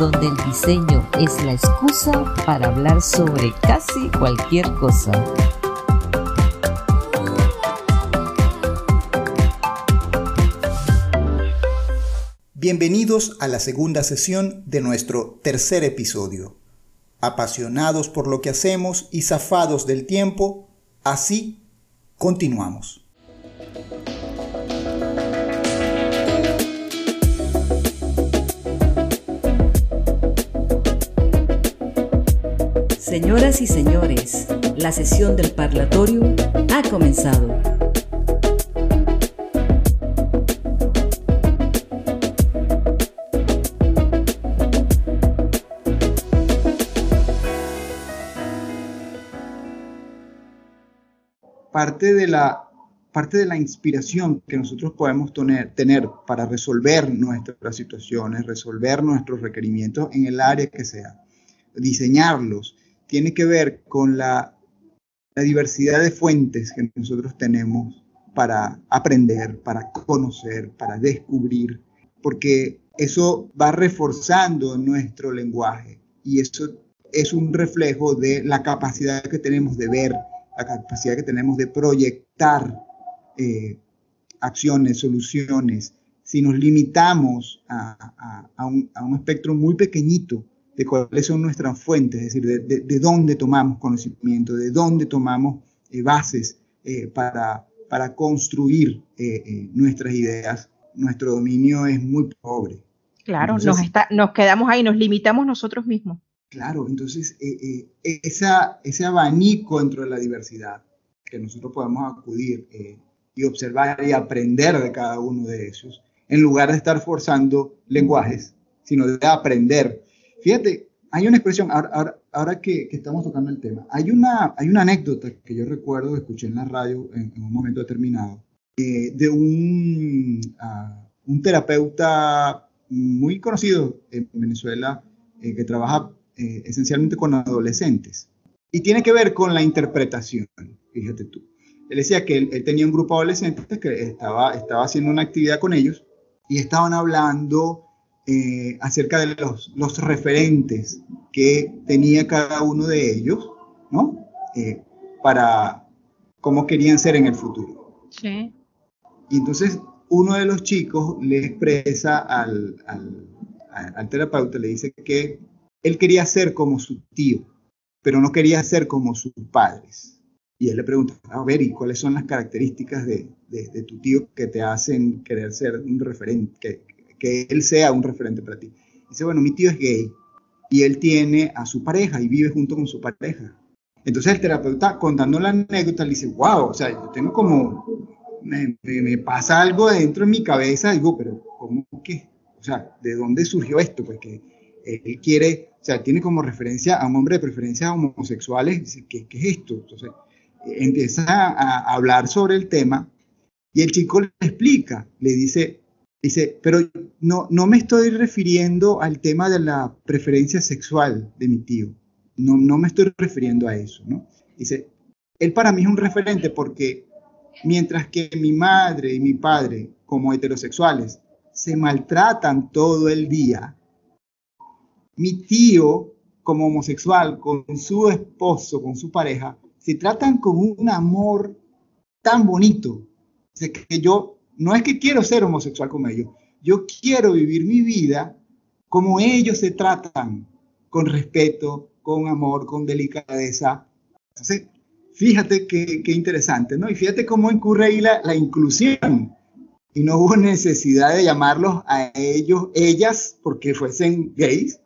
donde el diseño es la excusa para hablar sobre casi cualquier cosa. Bienvenidos a la segunda sesión de nuestro tercer episodio. Apasionados por lo que hacemos y zafados del tiempo, así continuamos. Señoras y señores, la sesión del parlatorio ha comenzado. Parte de la parte de la inspiración que nosotros podemos tener, tener, para resolver nuestras situaciones, resolver nuestros requerimientos en el área que sea, diseñarlos, tiene que ver con la, diversidad de fuentes que nosotros tenemos para aprender, para conocer, para descubrir, porque eso va reforzando nuestro lenguaje y eso es un reflejo de la capacidad que tenemos de ver, la capacidad que tenemos de proyectar eh, acciones, soluciones. Si nos limitamos a, un, a un espectro muy pequeñito de cuáles son nuestras fuentes, es decir, de, dónde tomamos conocimiento, de dónde tomamos eh, bases eh, para, para construir eh, nuestras ideas. Nuestro dominio es muy pobre. Claro, nos, está, nos quedamos ahí, nos limitamos nosotros mismos. Claro, entonces esa, ese abanico dentro de la diversidad que nosotros podemos acudir y observar y aprender de cada uno de ellos, en lugar de estar forzando lenguajes, sino de aprender Fíjate, hay una expresión, ahora, que, estamos tocando el tema, hay una, hay una anécdota que yo recuerdo, escuché en la radio en, un momento determinado, eh, de un, ah, un terapeuta muy conocido en Venezuela eh, que trabaja eh, esencialmente con adolescentes. Y tiene que ver con la interpretación, fíjate tú. Él decía que él, tenía un grupo de adolescentes que estaba, estaba haciendo una actividad con ellos y estaban hablando eh, acerca de los, los, referentes que tenía cada uno de ellos, ¿no? Eh, para cómo querían ser en el futuro. Sí. Y entonces uno de los chicos le expresa al, al, al terapeuta, le dice que él quería ser como su tío, pero no quería ser como sus padres. Y él le pregunta, a ver, ¿y cuáles son las características de, de, de tu tío que te hacen querer ser un referente, que, que él sea un referente para ti. Dice, bueno, mi tío es gay y él tiene a su pareja y vive junto con su pareja. Entonces el terapeuta contando la anécdota le dice, wow, o sea, yo tengo como, me, pasa algo dentro de mi cabeza, digo, pero ¿cómo que? O sea, ¿de dónde surgió esto? Porque él quiere, o sea, tiene como referencia a un hombre de preferencias homosexuales, dice, ¿qué, qué es esto? Entonces empieza a hablar sobre el tema y el chico le explica, le dice, Dice, pero no, no me estoy refiriendo al tema de la preferencia sexual de mi tío. No, no me estoy refiriendo a eso, ¿no? Dice, él para mí es un referente porque mientras que mi madre y mi padre, como heterosexuales, se maltratan todo el día, mi tío, como homosexual, con su esposo, con su pareja, se tratan con un amor tan bonito. que yo no es que quiero ser homosexual como ellos, yo quiero vivir mi vida como ellos se tratan, con respeto, con amor, con delicadeza. Entonces, fíjate qué, interesante, ¿no? Y fíjate cómo incurre ahí la, inclusión. Y no hubo necesidad de llamarlos a ellos, ellas, porque fuesen gays,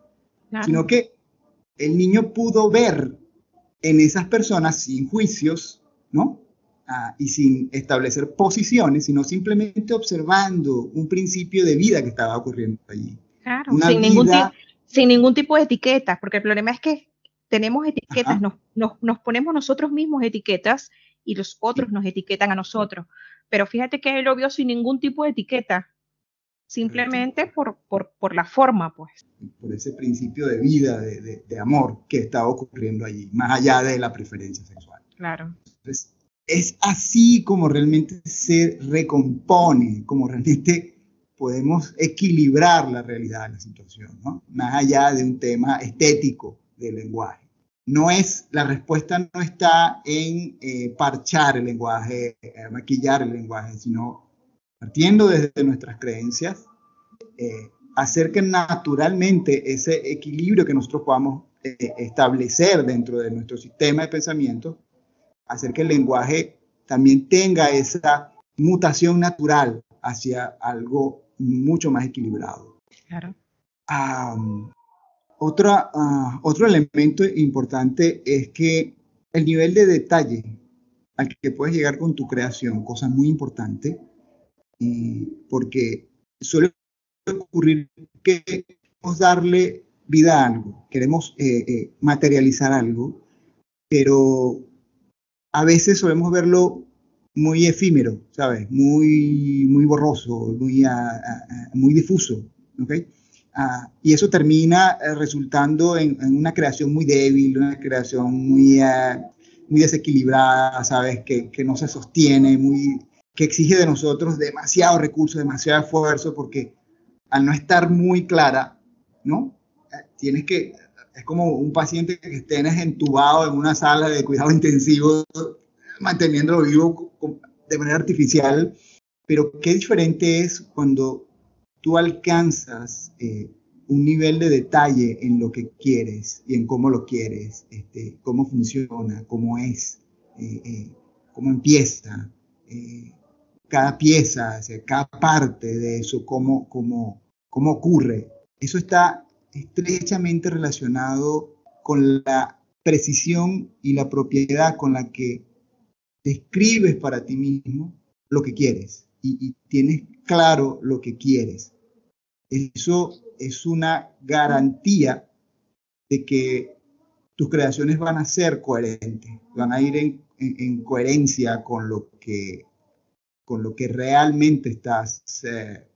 sino que el niño pudo ver en esas personas sin juicios, ¿no? Ah, y sin establecer posiciones, sino simplemente observando un principio de vida que estaba ocurriendo allí. Claro, sin, ningún sin, ningún tipo de etiquetas, porque el problema es que tenemos etiquetas, nos, nos, ponemos nosotros mismos etiquetas y los otros nos etiquetan a nosotros. Pero fíjate que él lo vio sin ningún tipo de etiqueta, simplemente por, por, por, la forma, pues. Por ese principio de vida, de, de, amor que estaba ocurriendo allí, más allá de la preferencia sexual. Claro. Entonces, es así como realmente se recompone, como realmente podemos equilibrar la realidad de la situación, ¿no? más allá de un tema estético del lenguaje. No es, la respuesta no está en eh, parchar el lenguaje, eh, maquillar el lenguaje, sino partiendo desde nuestras creencias, eh, hacer que naturalmente ese equilibrio que nosotros podamos establecer dentro de nuestro sistema de pensamiento, hacer que el lenguaje también tenga esa mutación natural hacia algo mucho más equilibrado. Claro. otra, ah, otro elemento importante es que el nivel de detalle al que puedes llegar con tu creación, cosa muy importante, porque suele ocurrir que queremos darle vida a algo, queremos eh, eh, materializar algo, pero a veces solemos verlo muy efímero, ¿sabes? Muy, muy borroso, muy, ah, ah, ah, muy difuso, ¿ok? y eso termina eh, resultando en, una creación muy débil, una creación muy, muy desequilibrada, ¿sabes? Que, que, no se sostiene, muy, que exige de nosotros demasiado recurso, demasiado esfuerzo, porque al no estar muy clara, ¿no? Eh, tienes que, es como un paciente que esté entubado en una sala de cuidado intensivo manteniéndolo vivo de manera artificial, pero qué diferente es cuando tú alcanzas eh, un nivel de detalle en lo que quieres y en cómo lo quieres, este, cómo funciona, cómo es, eh, eh, cómo empieza, cada pieza, cada parte de eso, cómo, cómo, cómo ocurre. Eso está estrechamente relacionado con la precisión y la propiedad con la que describes para ti mismo lo que quieres y, tienes claro lo que quieres. Eso es una garantía de que tus creaciones van a ser coherentes, van a ir en, coherencia con lo, que, con lo que realmente estás eh,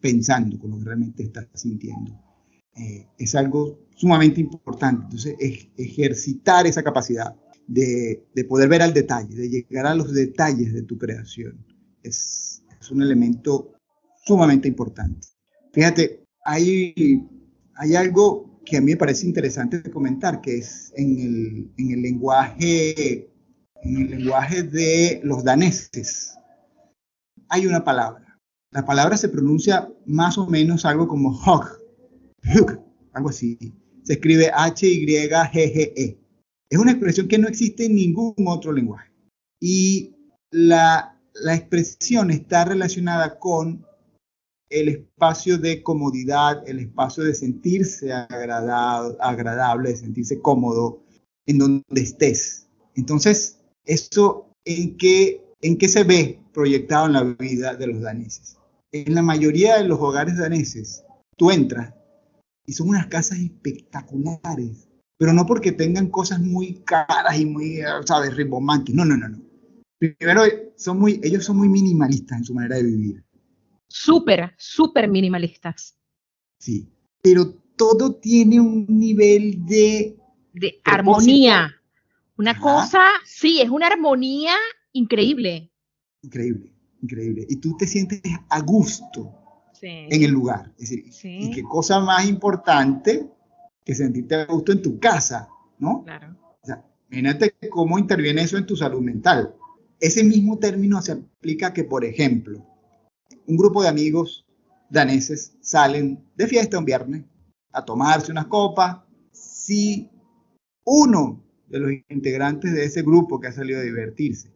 pensando, con lo que realmente estás sintiendo. Eh, es algo sumamente importante. Entonces, ejercitar esa capacidad de, poder ver al detalle, de llegar a los detalles de tu creación. Es, un elemento sumamente importante. Fíjate, hay, hay algo que a mí me parece interesante de comentar, que es en el, en el lenguaje en el lenguaje de los daneses. Hay una palabra. La palabra se pronuncia más o menos algo como hog, algo así. Se escribe H-Y-G-G-E. Es una expresión que no existe en ningún otro lenguaje. Y la, expresión está relacionada con el espacio de comodidad, el espacio de sentirse agradable, de sentirse cómodo en donde estés. Entonces, ¿eso en qué, en qué se ve proyectado en la vida de los daneses? En la mayoría de los hogares daneses, tú entras y son unas casas espectaculares, pero no porque tengan cosas muy caras y muy, ¿sabes?, rimbomantes. No, no, no, no. Primero, son muy, ellos son muy minimalistas en su manera de vivir. Súper, súper minimalistas. Sí, pero todo tiene un nivel de... De armonía. Una cosa, sí, es una armonía increíble. Increíble, increíble. Y tú te sientes a gusto en el lugar. Es decir, y qué cosa más importante que sentirte a gusto en tu casa, ¿no? Claro. O sea, imagínate cómo interviene eso en tu salud mental. Ese mismo término se aplica que, por ejemplo, un grupo de amigos daneses salen de fiesta un viernes a tomarse unas copas. Si uno de los integrantes de ese grupo que ha salido a divertirse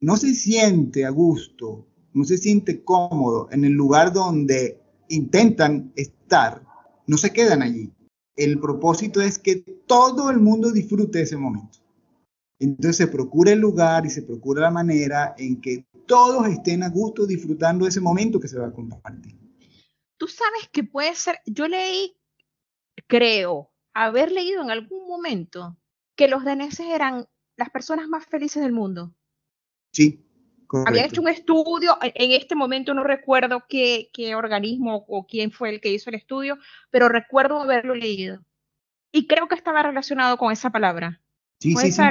no se siente a gusto, no se siente cómodo en el lugar donde intentan estar, no se quedan allí el propósito es que todo el mundo disfrute ese momento. Entonces se procura el lugar y se procura la manera en que todos estén a gusto disfrutando ese momento que se va a compartir. Tú sabes que puede ser, yo leí, creo, haber leído en algún momento que los daneses eran las personas más felices del mundo. Sí, había hecho un estudio, en este momento no recuerdo qué, qué, organismo o quién fue el que hizo el estudio, pero recuerdo haberlo leído. Y creo que estaba relacionado con esa palabra. Sí, sí, sí.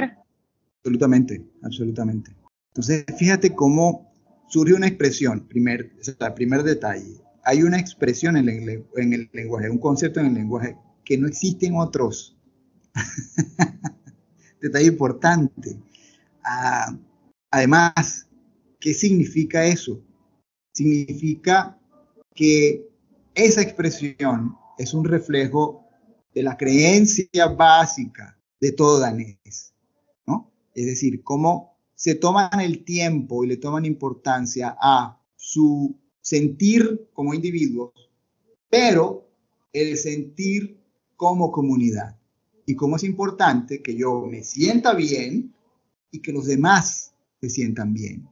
Absolutamente, absolutamente. Entonces, fíjate cómo surge una expresión, primer, o primer detalle, hay una expresión en el, en el lenguaje, un concepto en el lenguaje que no existen otros. Detalle importante. Ah, además, ¿qué significa eso? Significa que esa expresión es un reflejo de la creencia básica de todo danés, ¿no? Es decir, cómo se toman el tiempo y le toman importancia a su sentir como individuos, pero el sentir como comunidad. Y cómo es importante que yo me sienta bien y que los demás se sientan bien.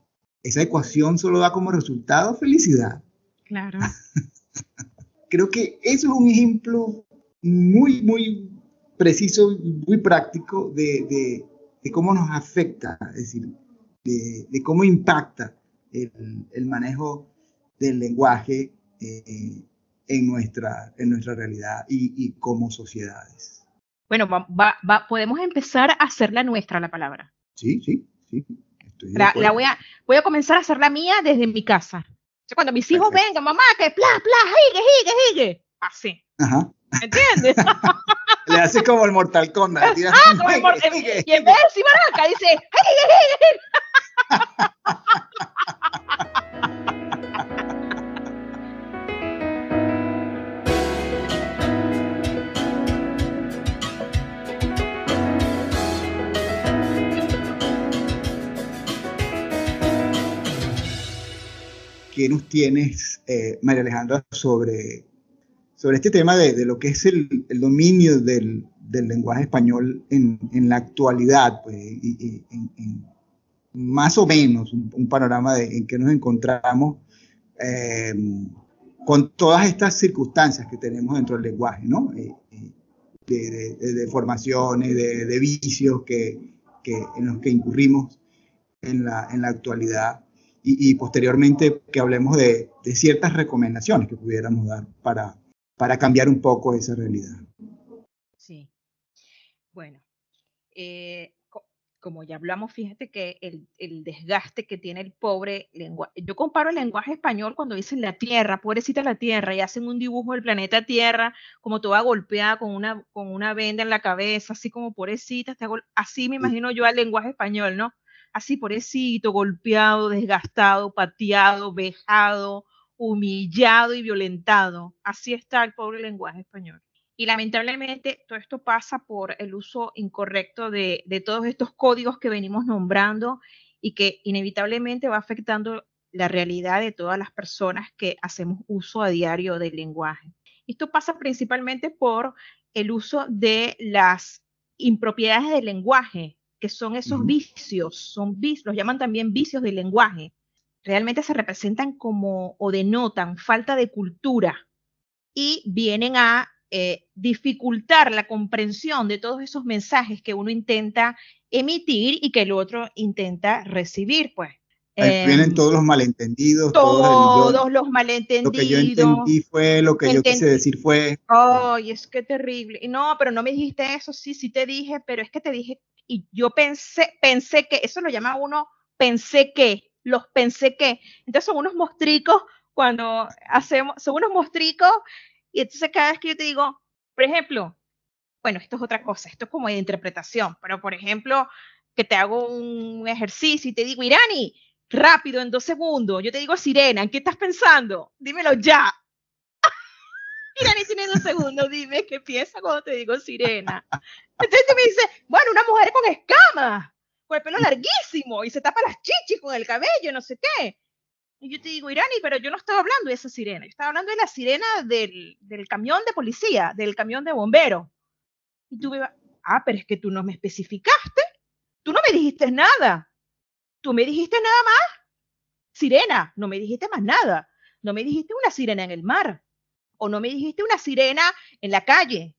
Esa ecuación solo da como resultado felicidad. Claro. Creo que eso es un ejemplo muy, muy preciso, muy práctico de, cómo nos afecta, es decir, de, cómo impacta el, manejo del lenguaje eh, en, nuestra, en nuestra realidad y, como sociedades. Bueno, podemos empezar a hacer la nuestra la palabra. Sí, sí, sí. La, voy, a, voy a comenzar a hacer la mía desde mi casa. cuando mis hijos vengan, mamá, que pla, pla, higue, higue, higue. Así. Ajá. ¿Entiendes? Le hace como el Mortal Kombat. Ah, como el Mortal Y en vez de decir maraca, dice, higue, ¿qué nos tienes, eh, María Alejandra, sobre, sobre este tema de, lo que es el, dominio del, lenguaje español en, la actualidad? Pues, y, más o menos un, panorama de, en que nos encontramos em, con todas estas circunstancias que tenemos dentro del lenguaje, ¿no? Eh, eh, de, de, formaciones, de, vicios que, en los que incurrimos en la, en la actualidad y, posteriormente que hablemos de, ciertas recomendaciones que pudiéramos dar para, para cambiar un poco esa realidad. Sí. Bueno, eh, como ya hablamos, fíjate que el, el, desgaste que tiene el pobre lenguaje. Yo comparo el lenguaje español cuando dicen la Tierra, pobrecita la Tierra, y hacen un dibujo del planeta Tierra, como toda golpeada con una, con una venda en la cabeza, así como pobrecita, así me imagino yo al lenguaje español, ¿no? Así pobrecito, golpeado, desgastado, pateado, vejado, humillado y violentado. Así está el pobre lenguaje español. Y lamentablemente todo esto pasa por el uso incorrecto de, todos estos códigos que venimos nombrando y que inevitablemente va afectando la realidad de todas las personas que hacemos uso a diario del lenguaje. Esto pasa principalmente por el uso de las impropiedades del lenguaje, que son esos vicios, son los llaman también vicios del lenguaje. Realmente se representan como o denotan falta de cultura y vienen a eh, dificultar la comprensión de todos esos mensajes que uno intenta emitir y que el otro intenta recibir, pues. Vienen em, todos los malentendidos. Todos, los malentendidos. Lo que yo entendí fue, lo que yo quise decir fue. Ay, es que terrible. No, pero no me dijiste eso, sí, sí te dije, pero es que te dije y yo pensé, pensé que, eso lo llama uno, pensé que, los pensé que. Entonces son unos mostricos cuando hacemos, son unos mostricos y entonces cada vez que yo te digo, por ejemplo, bueno, esto es otra cosa, esto es como de interpretación, pero por ejemplo, que te hago un ejercicio y te digo, Irani, rápido, en dos segundos, yo te digo, Sirena, ¿en qué estás pensando? Dímelo ya. Irani tiene dos segundos, dime qué piensa cuando te digo Sirena. Entonces me dice, bueno, una mujer con escamas, con el pelo larguísimo y se tapa las chichis con el cabello, no sé qué. Y yo te digo, Irani, pero yo no estaba hablando de esa sirena, yo estaba hablando de la sirena del, del camión de policía, del camión de bombero. Y tú me vas, ah, pero es que tú no me especificaste, tú no me dijiste nada, tú me dijiste nada más, sirena, no me dijiste más nada, no me dijiste una sirena en el mar, o no me dijiste una sirena en la calle,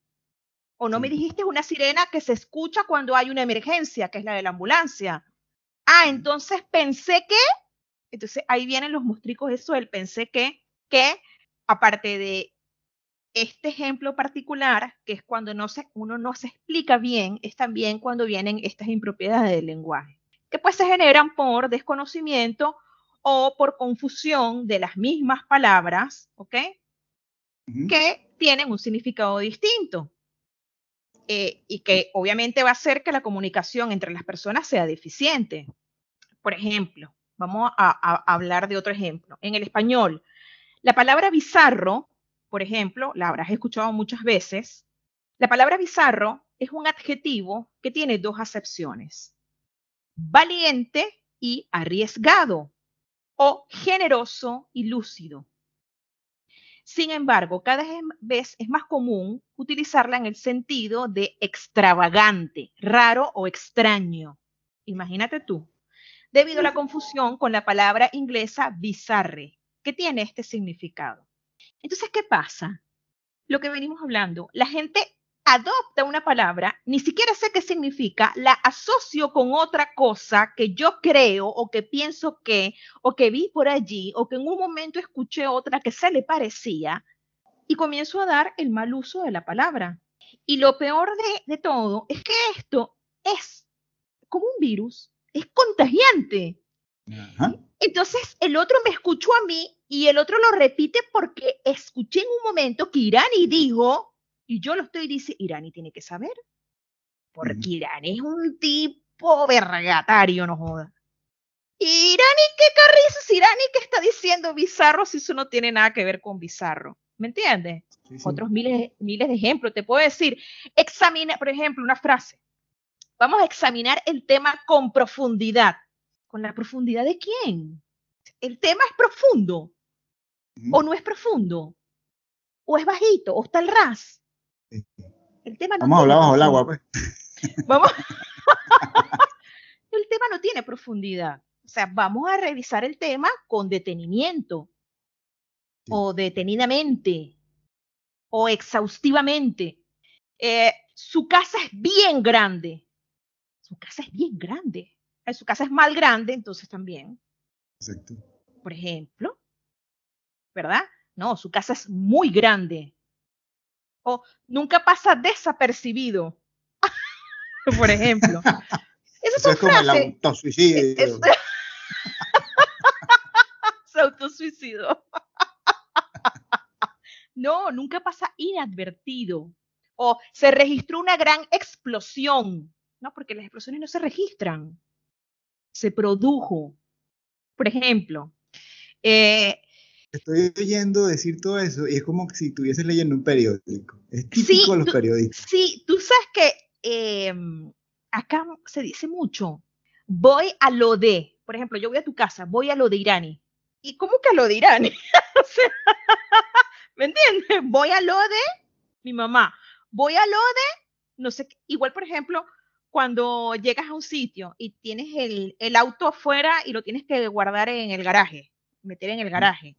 o no me dijiste una sirena que se escucha cuando hay una emergencia, que es la de la ambulancia. Ah, entonces pensé que, entonces ahí vienen los mostricos, eso del pensé que, que aparte de este ejemplo particular, que es cuando no se, uno no se explica bien, es también cuando vienen estas impropiedades del lenguaje, que pues se generan por desconocimiento o por confusión de las mismas palabras, ¿ok? Que tienen un significado distinto. Eh, y que obviamente va a hacer que la comunicación entre las personas sea deficiente. Por ejemplo, vamos a, hablar de otro ejemplo. En el español, la palabra bizarro, por ejemplo, la habrás escuchado muchas veces. La palabra bizarro es un adjetivo que tiene dos acepciones. Valiente y arriesgado o generoso y lúcido. Sin embargo, cada vez es más común utilizarla en el sentido de extravagante, raro o extraño. Imagínate tú, debido a la confusión con la palabra inglesa bizarre, que tiene este significado. Entonces, ¿qué pasa? Lo que venimos hablando, la gente adopta una palabra, ni siquiera sé qué significa, la asocio con otra cosa que yo creo o que pienso que, o que vi por allí, o que en un momento escuché otra que se le parecía, y comienzo a dar el mal uso de la palabra. Y lo peor de, todo es que esto es como un virus, es contagiante. Entonces el otro me escuchó a mí y el otro lo repite porque escuché en un momento que Irani dijo y yo lo estoy diciendo, Irani tiene que saber, porque Irani es un tipo vergatario, no joda. Irani, ¿qué carrizos? Irani, ¿qué está diciendo bizarro si eso no tiene nada que ver con bizarro? ¿Me entiendes? Otros miles, miles de ejemplos. Te puedo decir, examina, por ejemplo, una frase. Vamos a examinar el tema con profundidad. ¿Con la profundidad de quién? ¿El tema es profundo? ¿O no es profundo? ¿O es bajito? ¿O está el ras? El tema no Vamos a hablar bajo el agua, pues. Vamos. el tema no tiene profundidad. O sea, vamos a revisar el tema con detenimiento, o detenidamente, o exhaustivamente. Eh, su casa es bien grande. Su casa es bien grande. Eh, su casa es mal grande, entonces también. Exacto. Por ejemplo, ¿verdad? No, su casa es muy grande nunca pasa desapercibido. Por ejemplo. Es como el autosuicidio. Se autosuicidio. no, nunca pasa inadvertido. O se registró una gran explosión. No, porque las explosiones no se registran. Se produjo. Por ejemplo, eh, estoy oyendo decir todo eso y es como si estuvieses leyendo un periódico. Es típico de los periodistas. Sí, tú sabes que em, acá se dice mucho, voy a lo de, por ejemplo, yo voy a tu casa, voy a lo de Irani. ¿Y cómo que a lo de Irani? ¿Me entiendes? Voy a lo de mi mamá, voy a lo de, no sé, igual por ejemplo, cuando llegas a un sitio y tienes el, el auto afuera y lo tienes que guardar en el garaje, meter en el garaje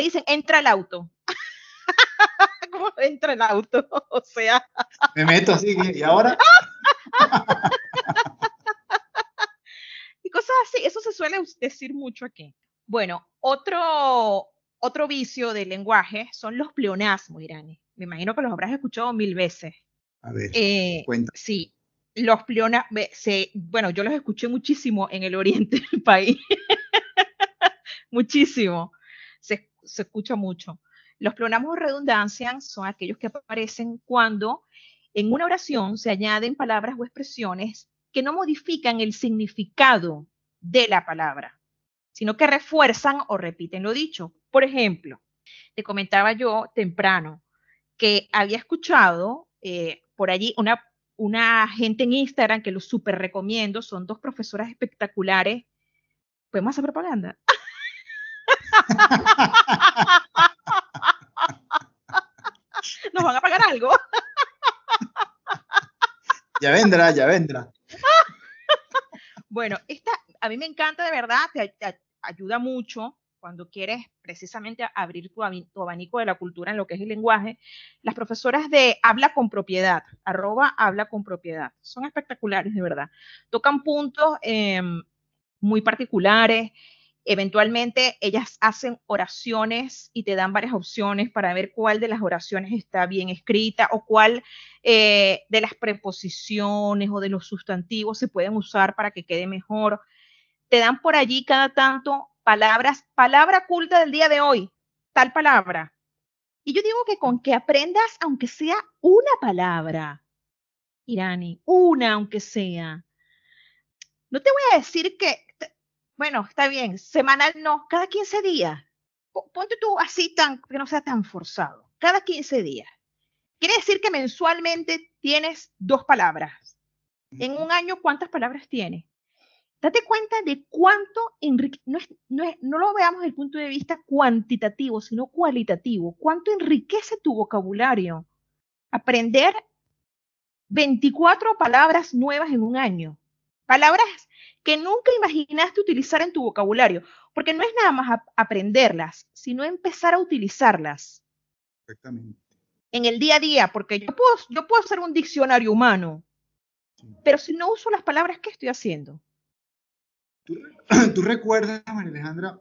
te dicen, entra al auto. ¿Cómo entra el auto? O sea. Me meto así, ¿y ahora? y cosas así, eso se suele decir mucho aquí. Bueno, otro, otro vicio del lenguaje son los pleonasmos, Irani. Me imagino que los habrás escuchado mil veces. A ver, eh, cuenta. Sí, los pleonasmos, bueno, yo los escuché muchísimo en el oriente del país. muchísimo se escucha mucho. Los pleonasmos de redundancia son aquellos que aparecen cuando en una oración se añaden palabras o expresiones que no modifican el significado de la palabra, sino que refuerzan o repiten lo dicho. Por ejemplo, te comentaba yo temprano que había escuchado eh, por allí una, una gente en Instagram que lo súper recomiendo, son dos profesoras espectaculares. ¿Podemos hacer propaganda? ¿Nos van a pagar algo? ya vendrá, ya vendrá. bueno, esta a mí me encanta de verdad, te, ayuda mucho cuando quieres precisamente abrir tu, abanico de la cultura en lo que es el lenguaje. Las profesoras de Habla con Propiedad, arroba Habla con Propiedad, son espectaculares de verdad. Tocan puntos em, muy particulares Eventualmente ellas hacen oraciones y te dan varias opciones para ver cuál de las oraciones está bien escrita o cuál eh, de las preposiciones o de los sustantivos se pueden usar para que quede mejor. Te dan por allí cada tanto palabras, palabra culta del día de hoy, tal palabra. Y yo digo que con que aprendas, aunque sea una palabra, Irani, una aunque sea. No te voy a decir que, bueno, está bien, semanal no, cada 15 días. Ponte tú así tan, que no sea tan forzado, cada 15 días. Quiere decir que mensualmente tienes dos palabras. En un año, ¿cuántas palabras tienes? Date cuenta de cuánto enrique no, no, lo veamos desde el punto de vista cuantitativo, sino cualitativo. Cuánto enriquece tu vocabulario. Aprender 24 palabras nuevas en un año. Palabras que nunca imaginaste utilizar en tu vocabulario, porque no es nada más aprenderlas, sino empezar a utilizarlas. Exactamente. En el día a día, porque yo puedo, yo puedo hacer un diccionario humano, pero si no uso las palabras, ¿qué estoy haciendo? ¿Tú, recuerdas, María Alejandra,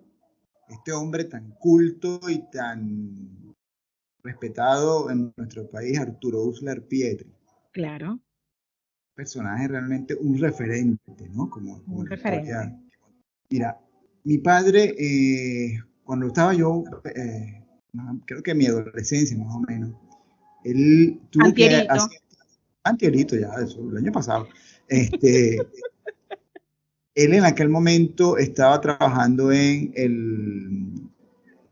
este hombre tan culto y tan respetado en nuestro país, Arturo Uslar Pietri? Claro. Personaje realmente un referente, ¿no? Como, un referente. Mira, mi padre, eh, cuando estaba yo, eh, creo que en mi adolescencia más o menos, él tuvo Antierito. que hacer, Antierito ya, eso, el año pasado. Este, él en aquel momento estaba trabajando en el,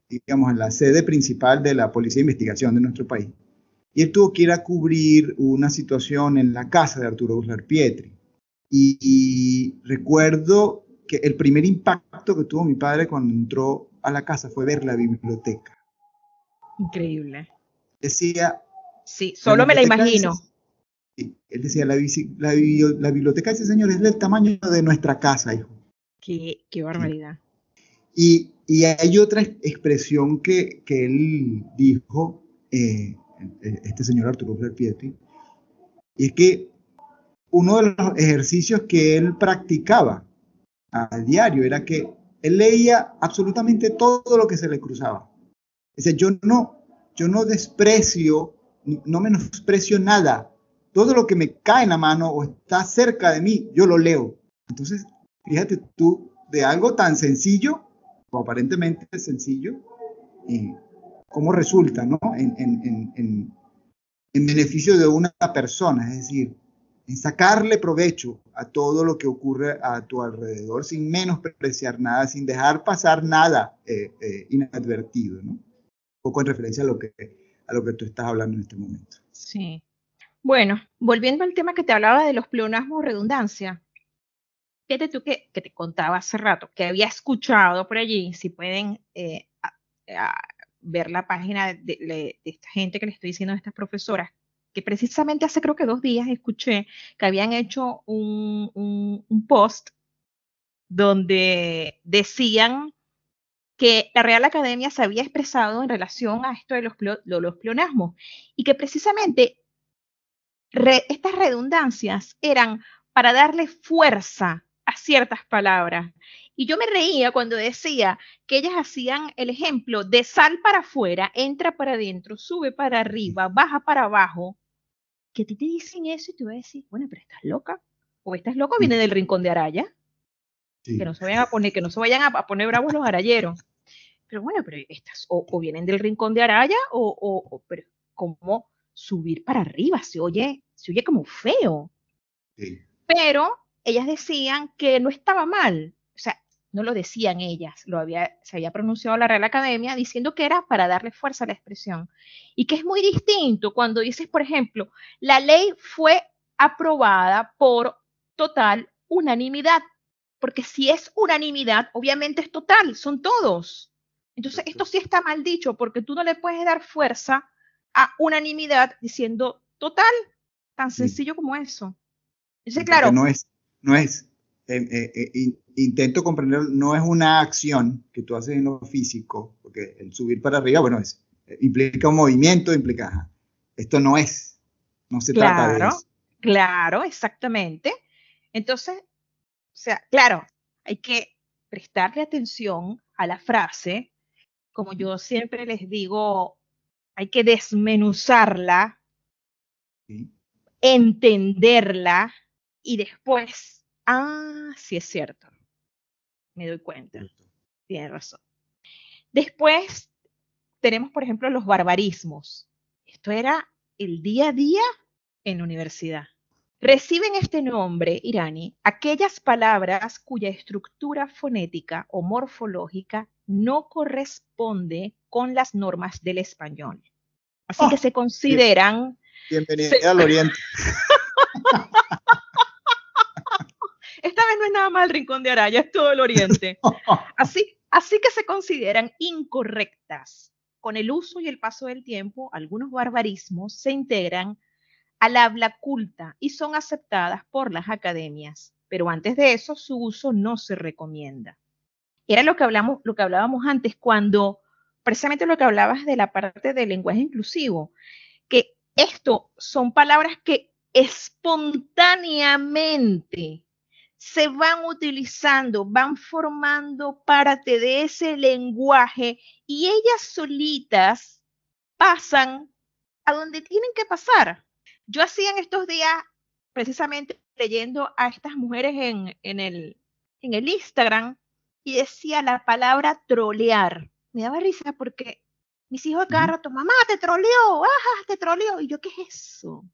digamos, en la sede principal de la Policía de Investigación de nuestro país. Y él tuvo que ir a cubrir una situación en la casa de Arturo Uslar Pietri. Y, recuerdo que el primer impacto que tuvo mi padre cuando entró a la casa fue ver la biblioteca. Increíble. Decía... Sí, solo me la imagino él decía, la, biblioteca de ese señor es del tamaño de nuestra casa, hijo. Qué, barbaridad. Y, hay otra expresión que, él dijo, eh, este señor Arturo Pietri, y es que uno de los ejercicios que él practicaba a diario era que él leía absolutamente todo lo que se le cruzaba. Dice, yo no, yo no desprecio, no menosprecio nada todo lo que me cae en la mano o está cerca de mí, yo lo leo. Entonces, fíjate tú, de algo tan sencillo, o aparentemente sencillo, y cómo resulta, ¿no? En, en, en, en, beneficio de una persona, es decir, en sacarle provecho a todo lo que ocurre a tu alrededor sin menospreciar nada, sin dejar pasar nada eh, eh, inadvertido, ¿no? Un poco en referencia a lo que a lo que tú estás hablando en este momento. Sí. Bueno, volviendo al tema que te hablaba de los pleonasmos redundancia, fíjate tú que, te contaba hace rato, que había escuchado por allí, si pueden eh, ver la página de, esta gente que le estoy diciendo a estas profesoras, que precisamente hace creo que dos días escuché que habían hecho un, post donde decían que la Real Academia se había expresado en relación a esto de los, los pleonasmos y que precisamente estas redundancias eran para darle fuerza a ciertas palabras. Y yo me reía cuando decía que ellas hacían el ejemplo de sal para afuera, entra para adentro, sube para arriba, baja para abajo. Que a ti te dicen eso y te voy a decir, bueno, pero estás loca. O estás loco, viene del rincón de Araya. Que no se vayan a poner, que no se vayan a, poner bravos los arayeros. Pero bueno, pero estas, o, vienen del rincón de Araya, o, o pero ¿cómo? subir para arriba, se oye, se oye como feo. Pero ellas decían que no estaba mal, o sea, no lo decían ellas, lo había, se había pronunciado la Real Academia diciendo que era para darle fuerza a la expresión. Y que es muy distinto cuando dices, por ejemplo, la ley fue aprobada por total unanimidad, porque si es unanimidad, obviamente es total, son todos. Entonces, esto sí está mal dicho, porque tú no le puedes dar fuerza a unanimidad diciendo total, tan sencillo como eso. Entonces, claro. No es, no es, eh, eh, eh, intento comprender, no es una acción que tú haces en lo físico, porque el subir para arriba, bueno, es, implica un movimiento, implica, esto no es, no se trata de eso. Claro, exactamente. Entonces, o sea, claro, hay que prestarle atención a la frase, como yo siempre les digo hay que desmenuzarla, entenderla y después, ah, sí es cierto, me doy cuenta. Tiene razón. Después tenemos, por ejemplo, los barbarismos. Esto era el día a día en la universidad. Reciben este nombre, Irani, aquellas palabras cuya estructura fonética o morfológica no corresponde con las normas del español. Así que oh, se consideran... Bienvenido al Oriente. Esta vez no es nada más el Rincón de Araya, es todo el Oriente. Así, así que se consideran incorrectas. Con el uso y el paso del tiempo, algunos barbarismos se integran al habla culta y son aceptadas por las academias, pero antes de eso su uso no se recomienda. Era lo que hablamos, lo que hablábamos antes cuando precisamente lo que hablabas de la parte del lenguaje inclusivo, que esto son palabras que espontáneamente se van utilizando, van formando parte de ese lenguaje y ellas solitas pasan a donde tienen que pasar. Yo hacía en estos días, precisamente leyendo a estas mujeres en, en, el, en el Instagram, y decía la palabra trolear. Me daba risa porque mis hijos acá rato, mamá, te troleó, ajá, te troleó. Y yo, ¿qué es eso?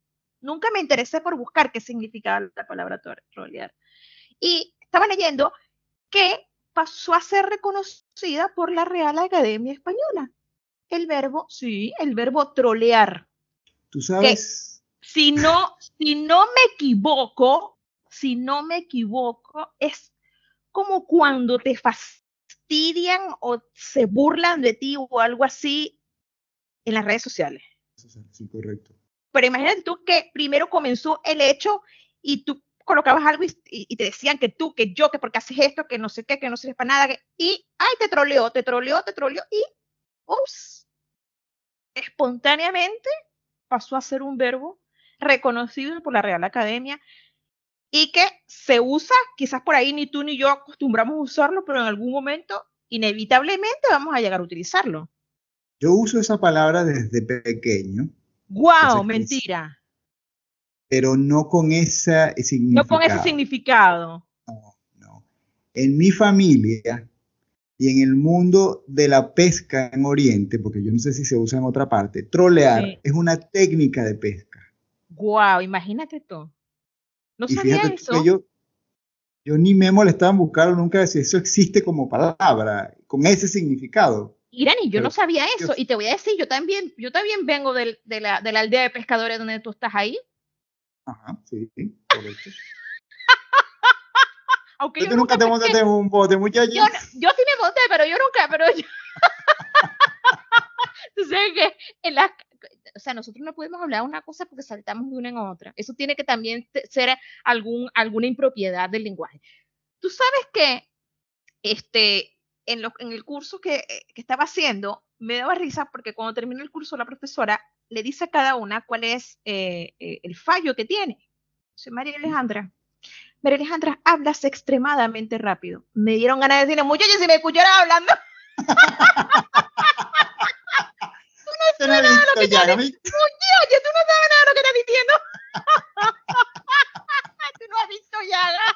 Nunca me interesé por buscar qué significaba la palabra trolear. Y estaba leyendo que pasó a ser reconocida por la Real Academia Española. El verbo, sí, el verbo trolear. Tú sabes si no, si no me equivoco, si no me equivoco, es como cuando te fastidian o se burlan de ti o algo así en las redes sociales. Sí, correcto. Pero imagínate tú que primero comenzó el hecho y tú colocabas algo y, te decían que tú, que yo, que porque haces esto, que no sé qué, que no sirves para nada, y, ay, te troleó, te troleó, te troleó, y, ups, espontáneamente pasó a ser un verbo reconocido por la Real Academia y que se usa, quizás por ahí ni tú ni yo acostumbramos a usarlo, pero en algún momento inevitablemente vamos a llegar a utilizarlo. Yo uso esa palabra desde pequeño. ¡Guau! mentira. Pero no con ese significado. No con ese significado. No, no. En mi familia y en el mundo de la pesca en Oriente, porque yo no sé si se usa en otra parte, trolear es una técnica de pesca. Wow, imagínate tú. No sabía eso. Yo, yo ni me molestaba en buscarlo nunca si eso existe como palabra, con ese significado. Irani, yo no sabía eso. y te voy a decir, yo también, yo también vengo de, la, de la aldea de pescadores donde tú estás ahí. Ajá, sí, correcto. Aunque yo, nunca, te montaste en un bote, muchachos. Yo, yo sí me monté, pero yo nunca, pero yo... Tú sabes que en las, o sea, nosotros no podemos hablar de una cosa porque saltamos de una en otra. Eso tiene que también ser algún, alguna impropiedad del lenguaje. Tú sabes que este, en, lo, en el curso que, eh, que, estaba haciendo, me daba risa porque cuando terminó el curso la profesora le dice a cada una cuál es eh, eh, el fallo que tiene. Soy María Alejandra. María Alejandra, hablas extremadamente rápido. Me dieron ganas de decirle, muchachos, si me escucharan hablando. tú no sabes nada de lo que estás diciendo. Oye, tú no sabes nada de lo que estás diciendo. tú no has visto Yaga.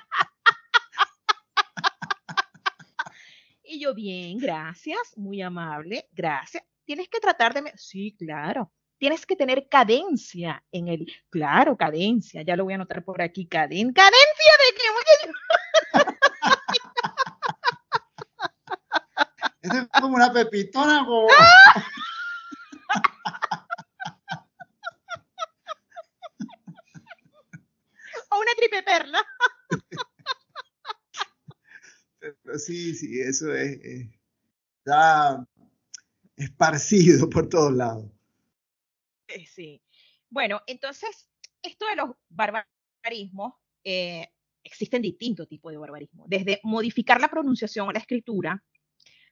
Y yo, bien, gracias, muy amable, gracias. Tienes que tratar de... Sí, claro. Tienes que tener cadencia en el... Claro, cadencia. Ya lo voy a anotar por aquí. Caden... ¿Cadencia de qué? Eso es como una pepitona, como... una tripe perla. Sí, sí, eso es, está esparcido por todos lados. Eh, sí. Bueno, entonces, esto de los barbarismos, eh, existen distintos tipos de barbarismo. Desde modificar la pronunciación o la escritura,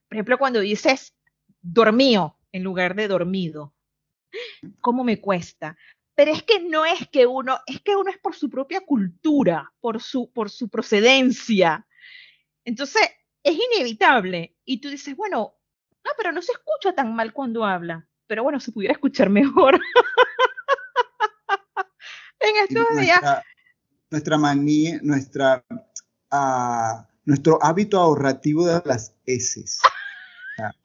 por ejemplo, cuando dices dormido en lugar de dormido, ¿cómo me cuesta? pero es que no es que uno, es que uno es por su propia cultura, por su, por su procedencia. Entonces, es inevitable. Y tú dices, bueno, no, pero no se escucha tan mal cuando habla. Pero bueno, se pudiera escuchar mejor. en estos días. Nuestra manía, nuestra ah, nuestro hábito ahorrativo de las S.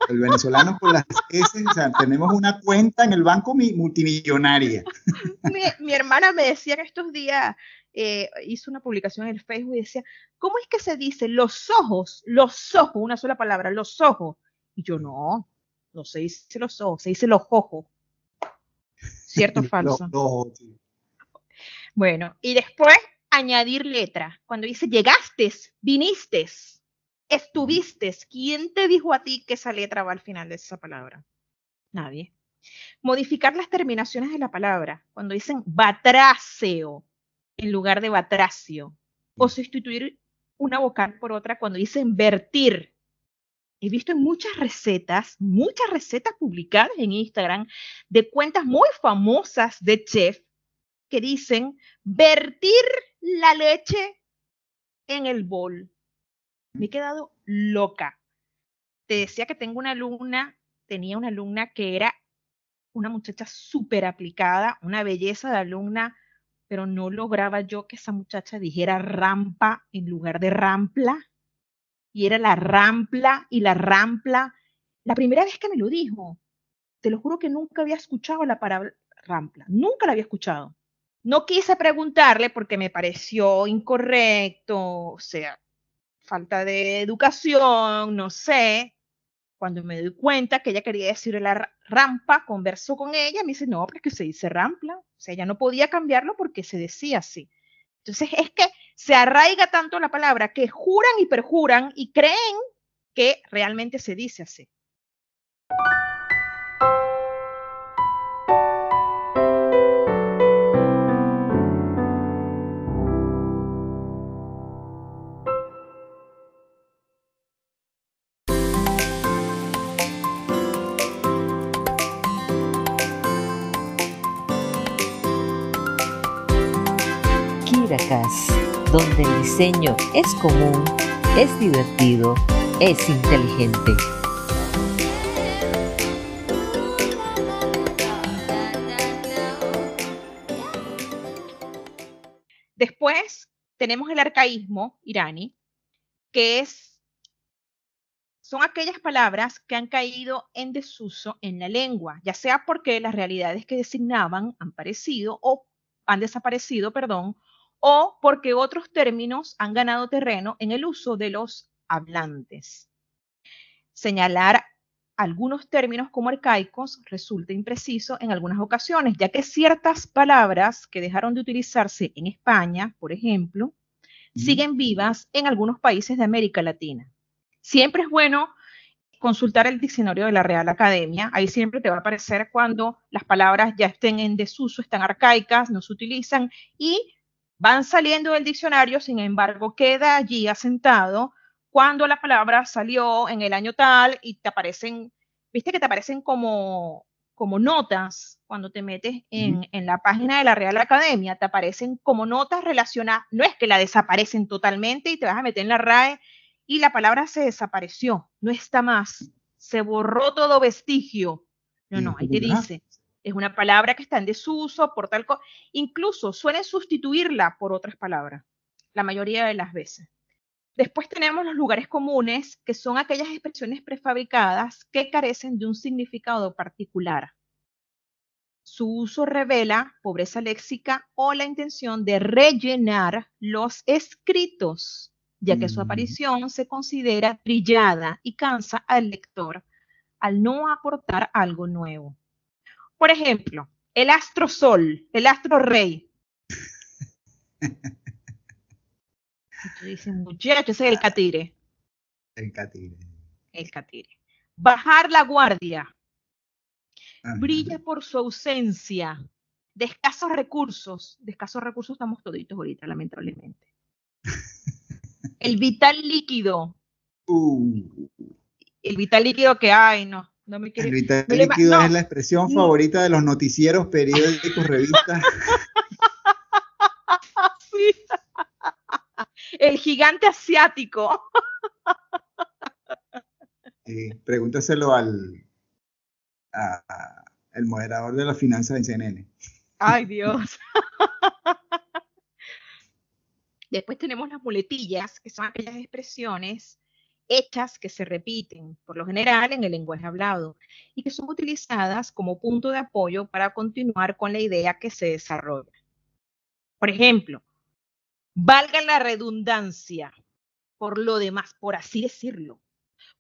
el venezolano con las S, o sea, tenemos una cuenta en el banco multimillonaria. Mi, hermana me decía que estos días eh, hizo una publicación en el Facebook y decía, ¿cómo es que se dice los ojos? Los ojos, una sola palabra, los ojos. Y yo no, no se dice los ojos, se dice los ojos. ¿Cierto o falso? Bueno, y después añadir letra. Cuando dice llegaste, viniste, estuviste, ¿quién te dijo a ti que esa letra va al final de esa palabra? Nadie. Modificar las terminaciones de la palabra. Cuando dicen batraceo en lugar de batracio. O sustituir una vocal por otra cuando dicen vertir. He visto en muchas recetas, muchas recetas publicadas en Instagram de cuentas muy famosas de chef que dicen vertir la leche en el bol. Me he quedado loca. Te decía que tengo una alumna, tenía una alumna que era una muchacha súper aplicada, una belleza de alumna, pero no lograba yo que esa muchacha dijera rampa en lugar de rampla. Y era la rampla y la rampla. La primera vez que me lo dijo, te lo juro que nunca había escuchado la palabra rampla, nunca la había escuchado. No quise preguntarle porque me pareció incorrecto, o sea, falta de educación, no sé. Cuando me doy cuenta que ella quería decir la rampa, conversó con ella, me dice, no, pero es que se dice rampla. O sea, ella no podía cambiarlo porque se decía así. Entonces, es que se arraiga tanto la palabra que juran y perjuran y creen que realmente se dice así. Es común, es divertido, es inteligente. Después tenemos el arcaísmo iraní, que es, son aquellas palabras que han caído en desuso en la lengua, ya sea porque las realidades que designaban han parecido o han desaparecido, perdón, o porque otros términos han ganado terreno en el uso de los hablantes. Señalar algunos términos como arcaicos resulta impreciso en algunas ocasiones, ya que ciertas palabras que dejaron de utilizarse en España, por ejemplo, siguen vivas en algunos países de América Latina. Siempre es bueno consultar el diccionario de la Real Academia. Ahí siempre te va a aparecer cuando las palabras ya estén en desuso, están arcaicas, no se utilizan y van saliendo del diccionario, sin embargo, queda allí asentado cuando la palabra salió en el año tal y te aparecen, viste que te aparecen como, como notas cuando te metes en, en, la página de la Real Academia, te aparecen como notas relacionadas, no es que la desaparecen totalmente y te vas a meter en la RAE y la palabra se desapareció, no está más, se borró todo vestigio. No, no, ahí te dice, es una palabra que está en desuso por tal cosa. Incluso suelen sustituirla por otras palabras, la mayoría de las veces. Después tenemos los lugares comunes, que son aquellas expresiones prefabricadas que carecen de un significado particular. Su uso revela pobreza léxica o la intención de rellenar los escritos, ya que su mm. aparición se considera brillada y cansa al lector al no aportar algo nuevo. Por ejemplo, el astro sol, el astro rey. Tú dices, muchacho, ese es el catire. El catire. El catire. Bajar la guardia. Brilla por su ausencia. De escasos recursos. De escasos recursos estamos toditos ahorita, lamentablemente. el vital líquido. Uh. El vital líquido que hay, no. El vital líquido es la expresión favorita de los noticieros, periódicos, revistas. El gigante asiático. pregúntaselo al el moderador de la finanza de CNN. Ay, Dios. Después tenemos las muletillas, que son aquellas expresiones hechas que se repiten, por lo general, en el lenguaje hablado, y que son utilizadas como punto de apoyo para continuar con la idea que se desarrolla. Por ejemplo, valga la redundancia, por lo demás, por así decirlo,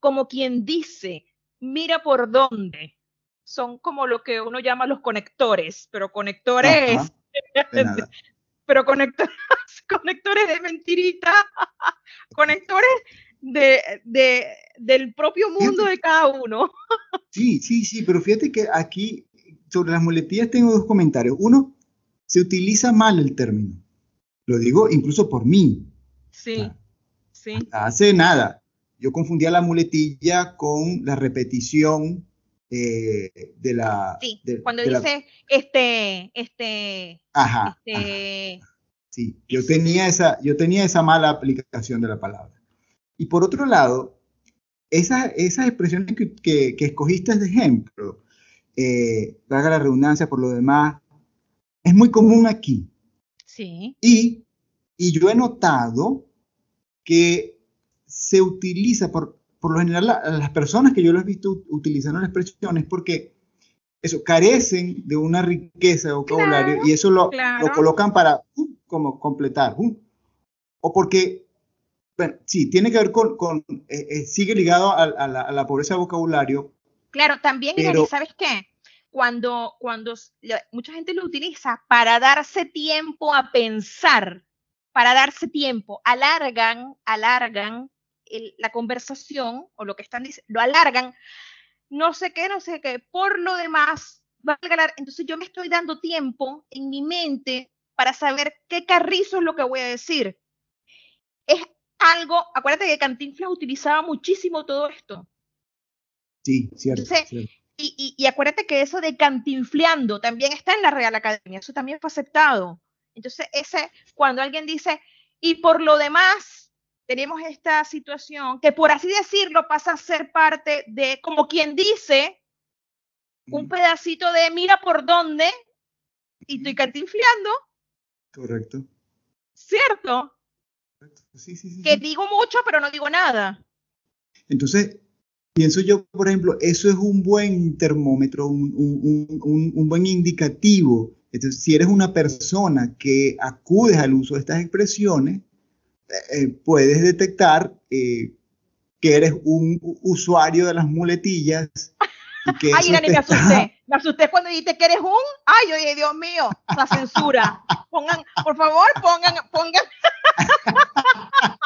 como quien dice, mira por dónde, son como lo que uno llama los conectores, pero conectores, pero conectores, conectores de mentirita, conectores de, de, del propio mundo de cada uno. Sí, sí, sí, pero fíjate que aquí sobre las muletillas tengo dos comentarios. Uno, se utiliza mal el término. Lo digo incluso por mí. Sí, sí. Hace nada. Yo confundía la muletilla con la repetición eh, de la. Sí, cuando dice este, este. Ajá, este Sí, yo tenía, esa, yo tenía esa mala aplicación de la palabra. Y por otro lado, esas, esas expresiones que, que, escogiste de ejemplo, eh, la redundancia por lo demás, es muy común aquí. Sí. Y, y yo he notado que se utiliza por, por lo general las personas que yo lo he visto utilizando las expresiones porque eso carecen de una riqueza de vocabulario y eso lo, lo colocan para uh, como completar uh, o porque bueno, sí, tiene que ver con, con eh, eh, sigue ligado a, la, pobreza de vocabulario. Claro, también, ¿sabes qué? Cuando, cuando mucha gente lo utiliza para darse tiempo a pensar, para darse tiempo, alargan, alargan la conversación o lo que están diciendo, lo alargan, no sé qué, no sé qué, por lo demás, valga entonces yo me estoy dando tiempo en mi mente para saber qué carrizo es lo que voy a decir. Es algo, acuérdate que Cantinflas utilizaba muchísimo todo esto. Sí, cierto. Y, y, acuérdate que eso de cantinfleando también está en la Real Academia, eso también fue aceptado. Entonces, ese, cuando alguien dice, y por lo demás, tenemos esta situación que por así decirlo pasa a ser parte de, como quien dice, un pedacito de mira por dónde, y estoy cantinfleando. Correcto. ¿Cierto? Que digo mucho, pero no digo nada. Entonces, pienso yo, por ejemplo, eso es un buen termómetro, un, buen indicativo. Entonces, si eres una persona que acudes al uso de estas expresiones, eh, eh, puedes detectar eh, que eres un usuario de las muletillas. Ay, Irani, me asusté. Me asusté cuando dijiste que eres un. Ay, oye, Dios mío, la censura. Pongan, por favor, pongan, pongan.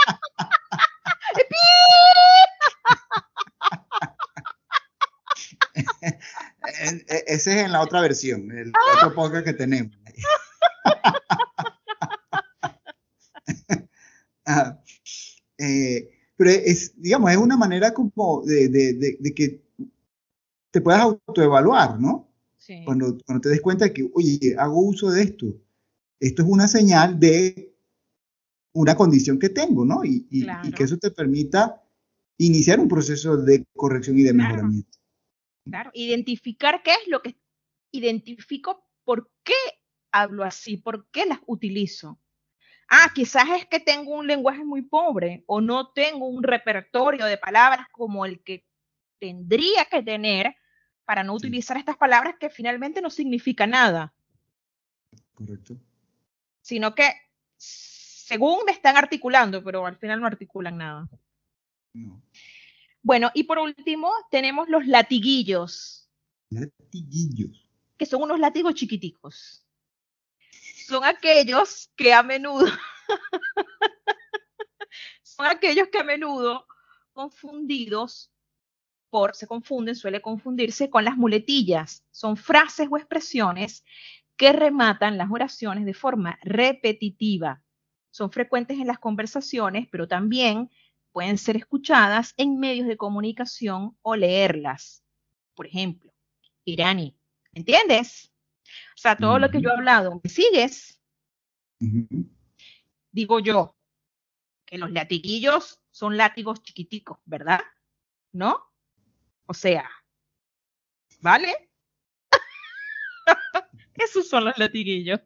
Ese es en la otra versión, el otro podcast que tenemos. Ah, eh, pero es, digamos, es una manera como de, de, de, que te puedas autoevaluar, ¿no? Cuando, cuando te des cuenta de que, oye, hago uso de esto. Esto es una señal de una condición que tengo, ¿no? Y, que eso te permita iniciar un proceso de corrección y de mejoramiento. Claro, identificar qué es lo que identifico, por qué hablo así, por qué las utilizo. Ah, quizás es que tengo un lenguaje muy pobre o no tengo un repertorio de palabras como el que tendría que tener para no utilizar estas palabras que finalmente no significan nada. Correcto. Sino que según me están articulando, pero al final no articulan nada. Bueno, y por último tenemos los latiguillos. Latiguillos. Que son unos látigos chiquiticos. Son aquellos que a menudo, son aquellos que a menudo confundidos por, se confunden, suele confundirse con las muletillas. Son frases o expresiones que rematan las oraciones de forma repetitiva son frecuentes en las conversaciones, pero también pueden ser escuchadas en medios de comunicación o leerlas. Por ejemplo, Irani, ¿entiendes? O sea, todo lo que yo he hablado, ¿me sigues? Digo yo que los latiguillos son látigos chiquiticos, ¿verdad? ¿No? O sea, ¿vale? Esos son los latiguillos.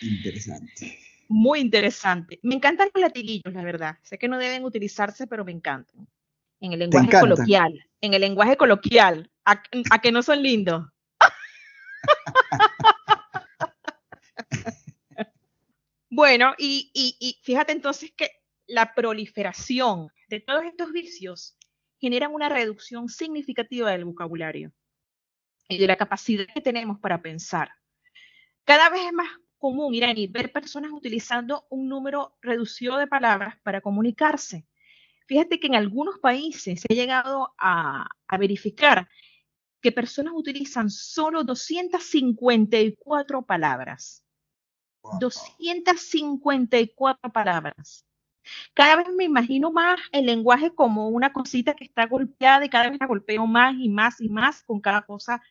Interesante. Muy interesante. Me encantan los latiguillos, la verdad. Sé que no deben utilizarse, pero me encantan. En el lenguaje coloquial. En el lenguaje coloquial. ¿A, que no son lindos? bueno, y, y fíjate entonces que la proliferación de todos estos vicios generan una reducción significativa del vocabulario y de la capacidad que tenemos para pensar. Cada vez es más común, Irani, ver personas utilizando un número reducido de palabras para comunicarse. Fíjate que en algunos países se ha llegado a, verificar que personas utilizan solo 254 palabras. 254 palabras. Cada vez me imagino más el lenguaje como una cosita que está golpeada y cada vez la golpeo más y más y más con cada cosa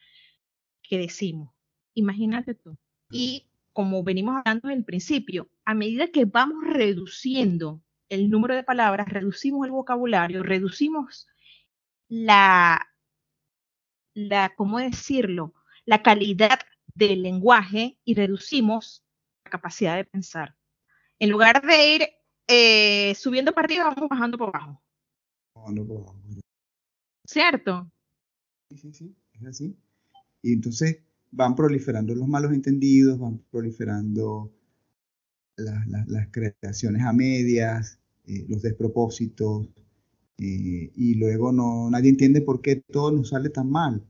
que decimos. Imagínate tú. Y como venimos hablando en el principio, a medida que vamos reduciendo el número de palabras, reducimos el vocabulario, reducimos la, la, ¿cómo decirlo? La calidad del lenguaje y reducimos la capacidad de pensar. En lugar de ir eh, subiendo para arriba, vamos bajando por abajo. Bajando por abajo. ¿Cierto? Sí, sí, sí, es así. Y entonces van proliferando los malos entendidos, van proliferando las, creaciones a medias, eh, los despropósitos, eh, y luego no, nadie entiende por qué todo nos sale tan mal.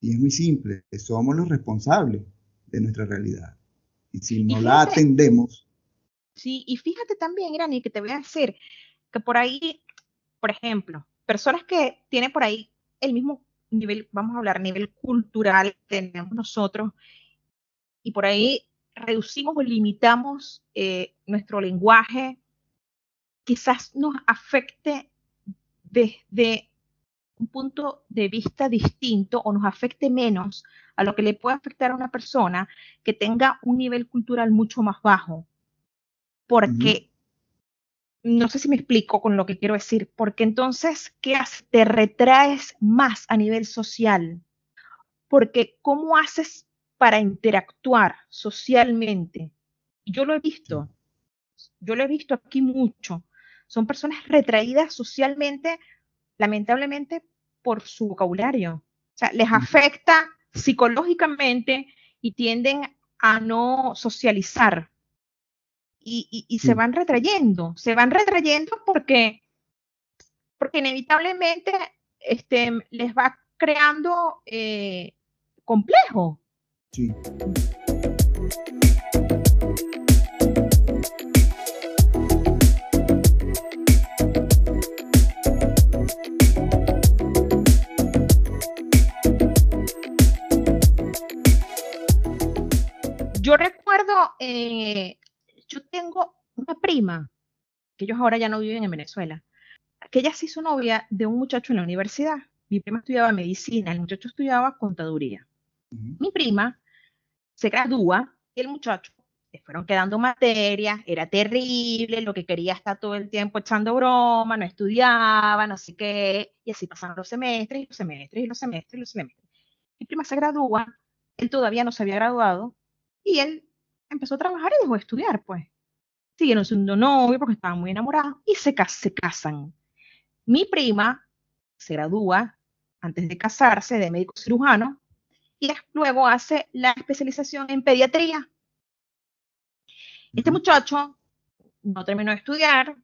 Y es muy simple, somos los responsables de nuestra realidad. Y si no la atendemos. Sí, y fíjate también, Irani, que te voy a decir que por ahí, por ejemplo, personas que tienen por ahí el mismo nivel, vamos a hablar, nivel cultural tenemos nosotros, y por ahí reducimos o limitamos eh, nuestro lenguaje, quizás nos afecte desde un punto de vista distinto o nos afecte menos a lo que le puede afectar a una persona que tenga un nivel cultural mucho más bajo. Porque no sé si me explico con lo que quiero decir, porque entonces, ¿qué haces? Te retraes más a nivel social. Porque ¿cómo haces para interactuar socialmente? Yo lo he visto, yo lo he visto aquí mucho. Son personas retraídas socialmente, lamentablemente, por su vocabulario. O sea, les afecta psicológicamente y tienden a no socializar y, se van retrayendo, se van retrayendo porque, porque inevitablemente este, les va creando eh, complejo. Sí. Yo recuerdo eh, yo tengo una prima, que ellos ahora ya no viven en Venezuela, que ella se hizo novia de un muchacho en la universidad. Mi prima estudiaba medicina, el muchacho estudiaba contaduría. Mi prima se gradúa y el muchacho le fueron quedando materias, era terrible, lo que quería estar todo el tiempo echando broma, no estudiaba, no sé qué, y así pasaron los semestres, y los semestres, y los semestres, y los semestres. Mi prima se gradúa, él todavía no se había graduado, y él empezó a trabajar y dejó de estudiar, pues. Siguieron siendo novio porque estaban muy enamorados y se, se casan. Mi prima se gradúa antes de casarse de médico cirujano y luego hace la especialización en pediatría. Este muchacho no terminó de estudiar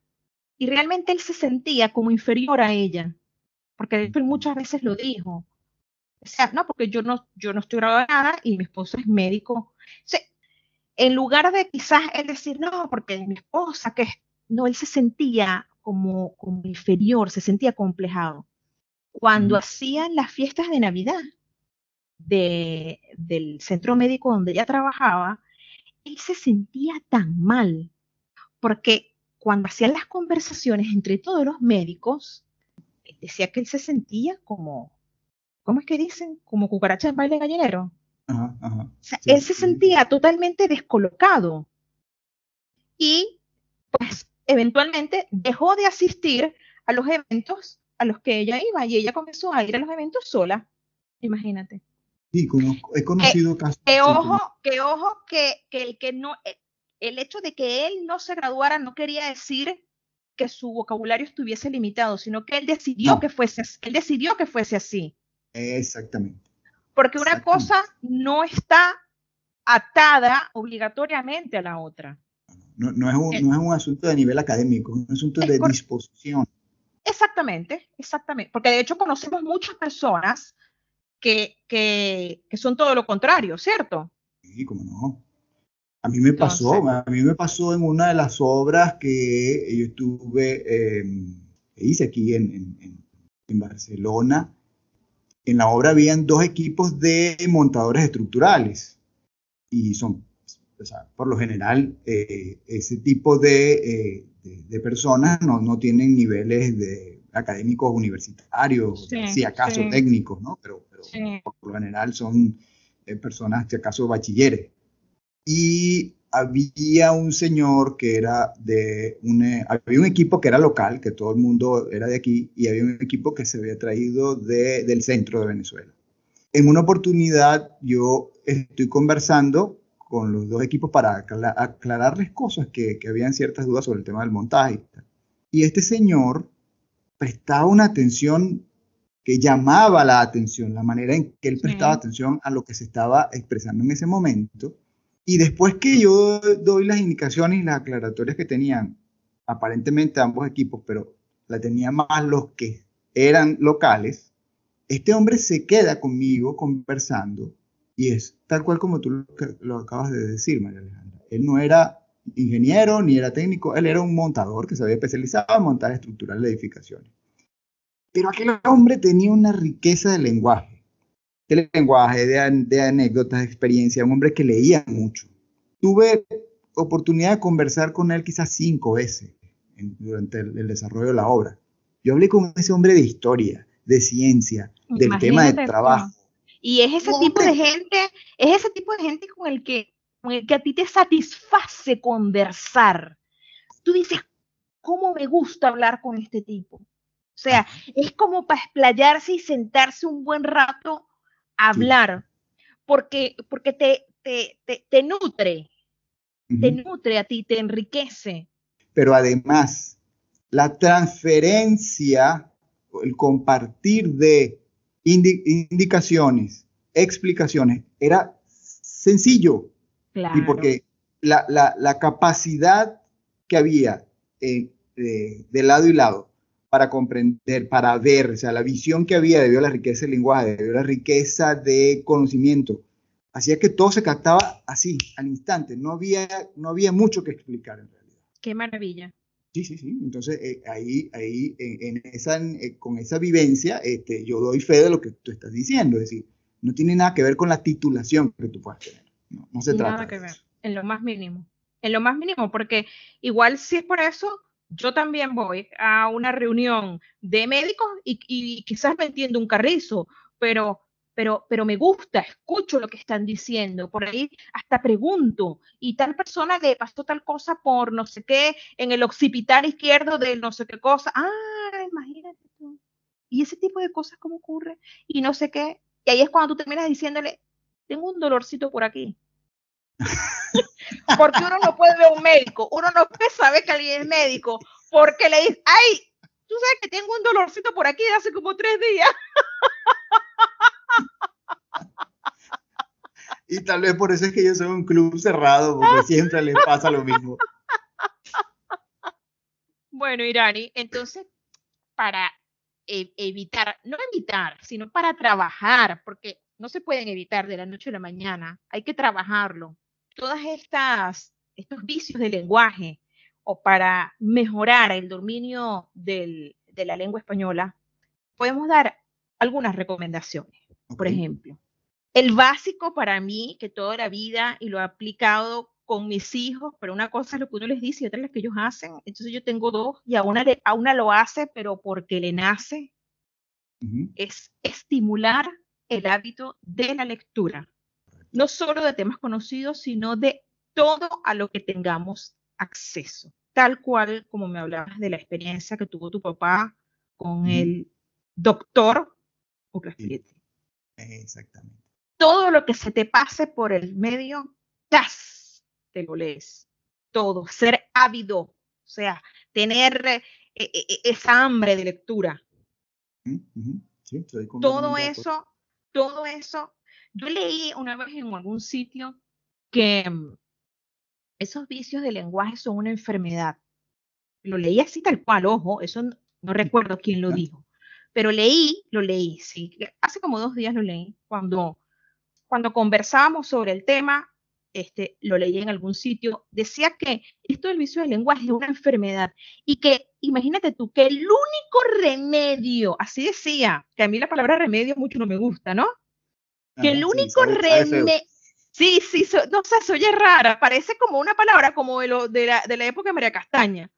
y realmente él se sentía como inferior a ella, porque él muchas veces lo dijo. O sea, no, porque yo no, yo no estoy graduada nada y mi esposo es médico. O en lugar de quizás él decir, no, porque mi esposa, que no, él se sentía como, como inferior, se sentía complejado. Cuando hacían las fiestas de Navidad de, del centro médico donde ella trabajaba, él se sentía tan mal, porque cuando hacían las conversaciones entre todos los médicos, decía que él se sentía como, ¿cómo es que dicen? Como cucaracha en baile gallinero él se sentía totalmente descolocado y pues eventualmente dejó de asistir a los eventos a los que ella iba y ella comenzó a ir a los eventos sola, imagínate. Sí, he conocido casos. Que ojo, que ojo, que, que el que no, eh, el hecho de que él no se graduara no quería decir que su vocabulario estuviese limitado, sino que él decidió que fuese, él decidió que fuese así. Exactamente. Porque una cosa no está atada obligatoriamente a la otra. No, no, es un, no, es un, asunto de nivel académico, es un asunto de disposición. Exactamente, exactamente. Porque de hecho conocemos muchas personas que, que, que son todo lo contrario, ¿cierto? Sí, cómo no. A mí me pasó, a mí me pasó en una de las obras que yo estuve, em, hice aquí en, en, Barcelona. En la obra habían dos equipos de montadores estructurales. Y son, o sea, por lo general, eh, ese tipo de, eh, de, personas no, no, tienen niveles de académicos universitarios, si acaso técnicos, ¿no? Pero, pero por lo general son eh, personas, si acaso bachilleres. Y había un señor que era de un, eh, había un equipo que era local, que todo el mundo era de aquí, y había un equipo que se había traído de, del centro de Venezuela. En una oportunidad yo estoy conversando con los dos equipos para aclararles cosas que, que habían ciertas dudas sobre el tema del montaje. Y este señor prestaba una atención que llamaba la atención, la manera en que él prestaba atención a lo que se estaba expresando en ese momento y después que yo doy las indicaciones y las aclaratorias que tenían aparentemente ambos equipos, pero la tenían más los que eran locales, este hombre se queda conmigo conversando y es tal cual como tú lo, acabas de decir, María Alejandra. Él no era ingeniero ni era técnico, él era un montador que se había especializado en montar estructural de edificaciones. Pero aquel hombre tenía una riqueza de lenguaje de lenguaje, de, anécdotas, de experiencia, un hombre que leía mucho. Tuve oportunidad de conversar con él quizás cinco veces durante el, desarrollo de la obra. Yo hablé con ese hombre de historia, de ciencia, del tema de trabajo. Y es ese tipo de gente, es ese tipo de gente con el que, con el que a ti te satisface conversar. Tú dices, ¿cómo me gusta hablar con este tipo? O sea, es como para explayarse y sentarse un buen rato hablar, porque, porque te, te, te, nutre, te nutre a ti, te enriquece. Pero además, la transferencia, el compartir de indicaciones, explicaciones, era sencillo. Claro. Y porque la, la, la capacidad que había eh, de lado y lado para comprender, para ver, o sea, la visión que había debido a la riqueza del lenguaje, debido a la riqueza de conocimiento, hacía que todo se captaba así, al instante, no había, no había mucho que explicar en realidad. Qué maravilla. Sí, sí, sí. Entonces, eh, ahí, ahí en, esa, eh, con esa vivencia, este, yo doy fe de lo que tú estás diciendo. Es decir, no tiene nada que ver con la titulación que tú puedas tener. No, no se trata. Nada que ver, en lo más mínimo. En lo más mínimo, porque igual si es por eso, yo también voy a una reunión de médicos y, quizás me entiendo un carrizo, pero, pero, pero me gusta, escucho lo que están diciendo, por ahí hasta pregunto, y tal persona le pasó tal cosa por no sé qué, en el occipital izquierdo de no sé qué cosa, ah, imagínate tú. Y ese tipo de cosas, ¿cómo ocurre? Y no sé qué. Y ahí es cuando tú terminas diciéndole, tengo un dolorcito por aquí. porque uno no puede ver a un médico, uno no puede saber que alguien es médico, porque le dice, ay, tú sabes que tengo un dolorcito por aquí de hace como tres días. Y tal vez por eso es que yo soy un club cerrado, porque siempre le pasa lo mismo. Bueno, Irani, entonces, para e-, evitar, no evitar, sino para trabajar, porque no se pueden evitar de la noche a la mañana, hay que trabajarlo todas estas estos vicios de lenguaje o para mejorar el dominio de la lengua española, podemos dar algunas recomendaciones. Por ejemplo, el básico para mí, que toda la vida y lo he aplicado con mis hijos, pero una cosa es lo que uno les dice y otra es lo que ellos hacen. Entonces yo tengo dos y a una, a una lo hace, pero porque le nace, es estimular el hábito de la lectura no solo de temas conocidos, sino de todo a lo que tengamos acceso. Tal cual como me hablabas de la experiencia que tuvo tu papá con el doctor Exactamente. todo lo que se te pase por el medio, ¡tas! te lo lees. Todo, ser ávido, o sea, tener eh, eh, eh, esa hambre de lectura. todo eso, todo eso. Yo leí una vez en algún sitio que mm, esos vicios de lenguaje son una enfermedad. Lo leí así tal cual, ojo, eso no, recuerdo quién lo dijo, pero leí, lo leí, sí, hace como dos días lo leí, cuando, cuando conversábamos sobre el tema, este, lo leí en algún sitio, decía que esto del vicio del lenguaje es una enfermedad y que, imagínate tú, que el único remedio, así decía, que a mí la palabra remedio mucho no me gusta, ¿no? Que el único remedio, Sí, sí, no sé, se oye rara, parece como una palabra como de, lo, de, la, de la época de María Castaña.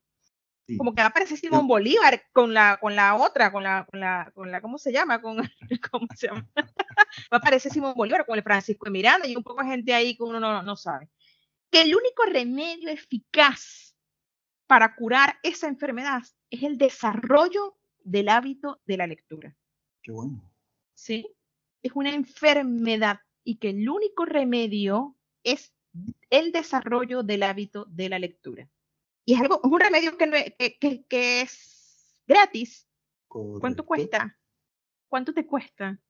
Como que aparece Simón Bolívar con la, con la otra, con la, con la, con la, ¿cómo se llama? Con, ¿Cómo se llama? aparece Simón Bolívar con el Francisco de Miranda y un poco de gente ahí que uno no, no sabe. Que el único remedio eficaz para curar esa enfermedad es el desarrollo del hábito de la lectura. Qué bueno. Sí, es una enfermedad y que el único remedio es el desarrollo del hábito de la lectura. Y es algo, un remedio que, que, que, es gratis. ¿Cuánto cuesta? ¿Cuánto te cuesta?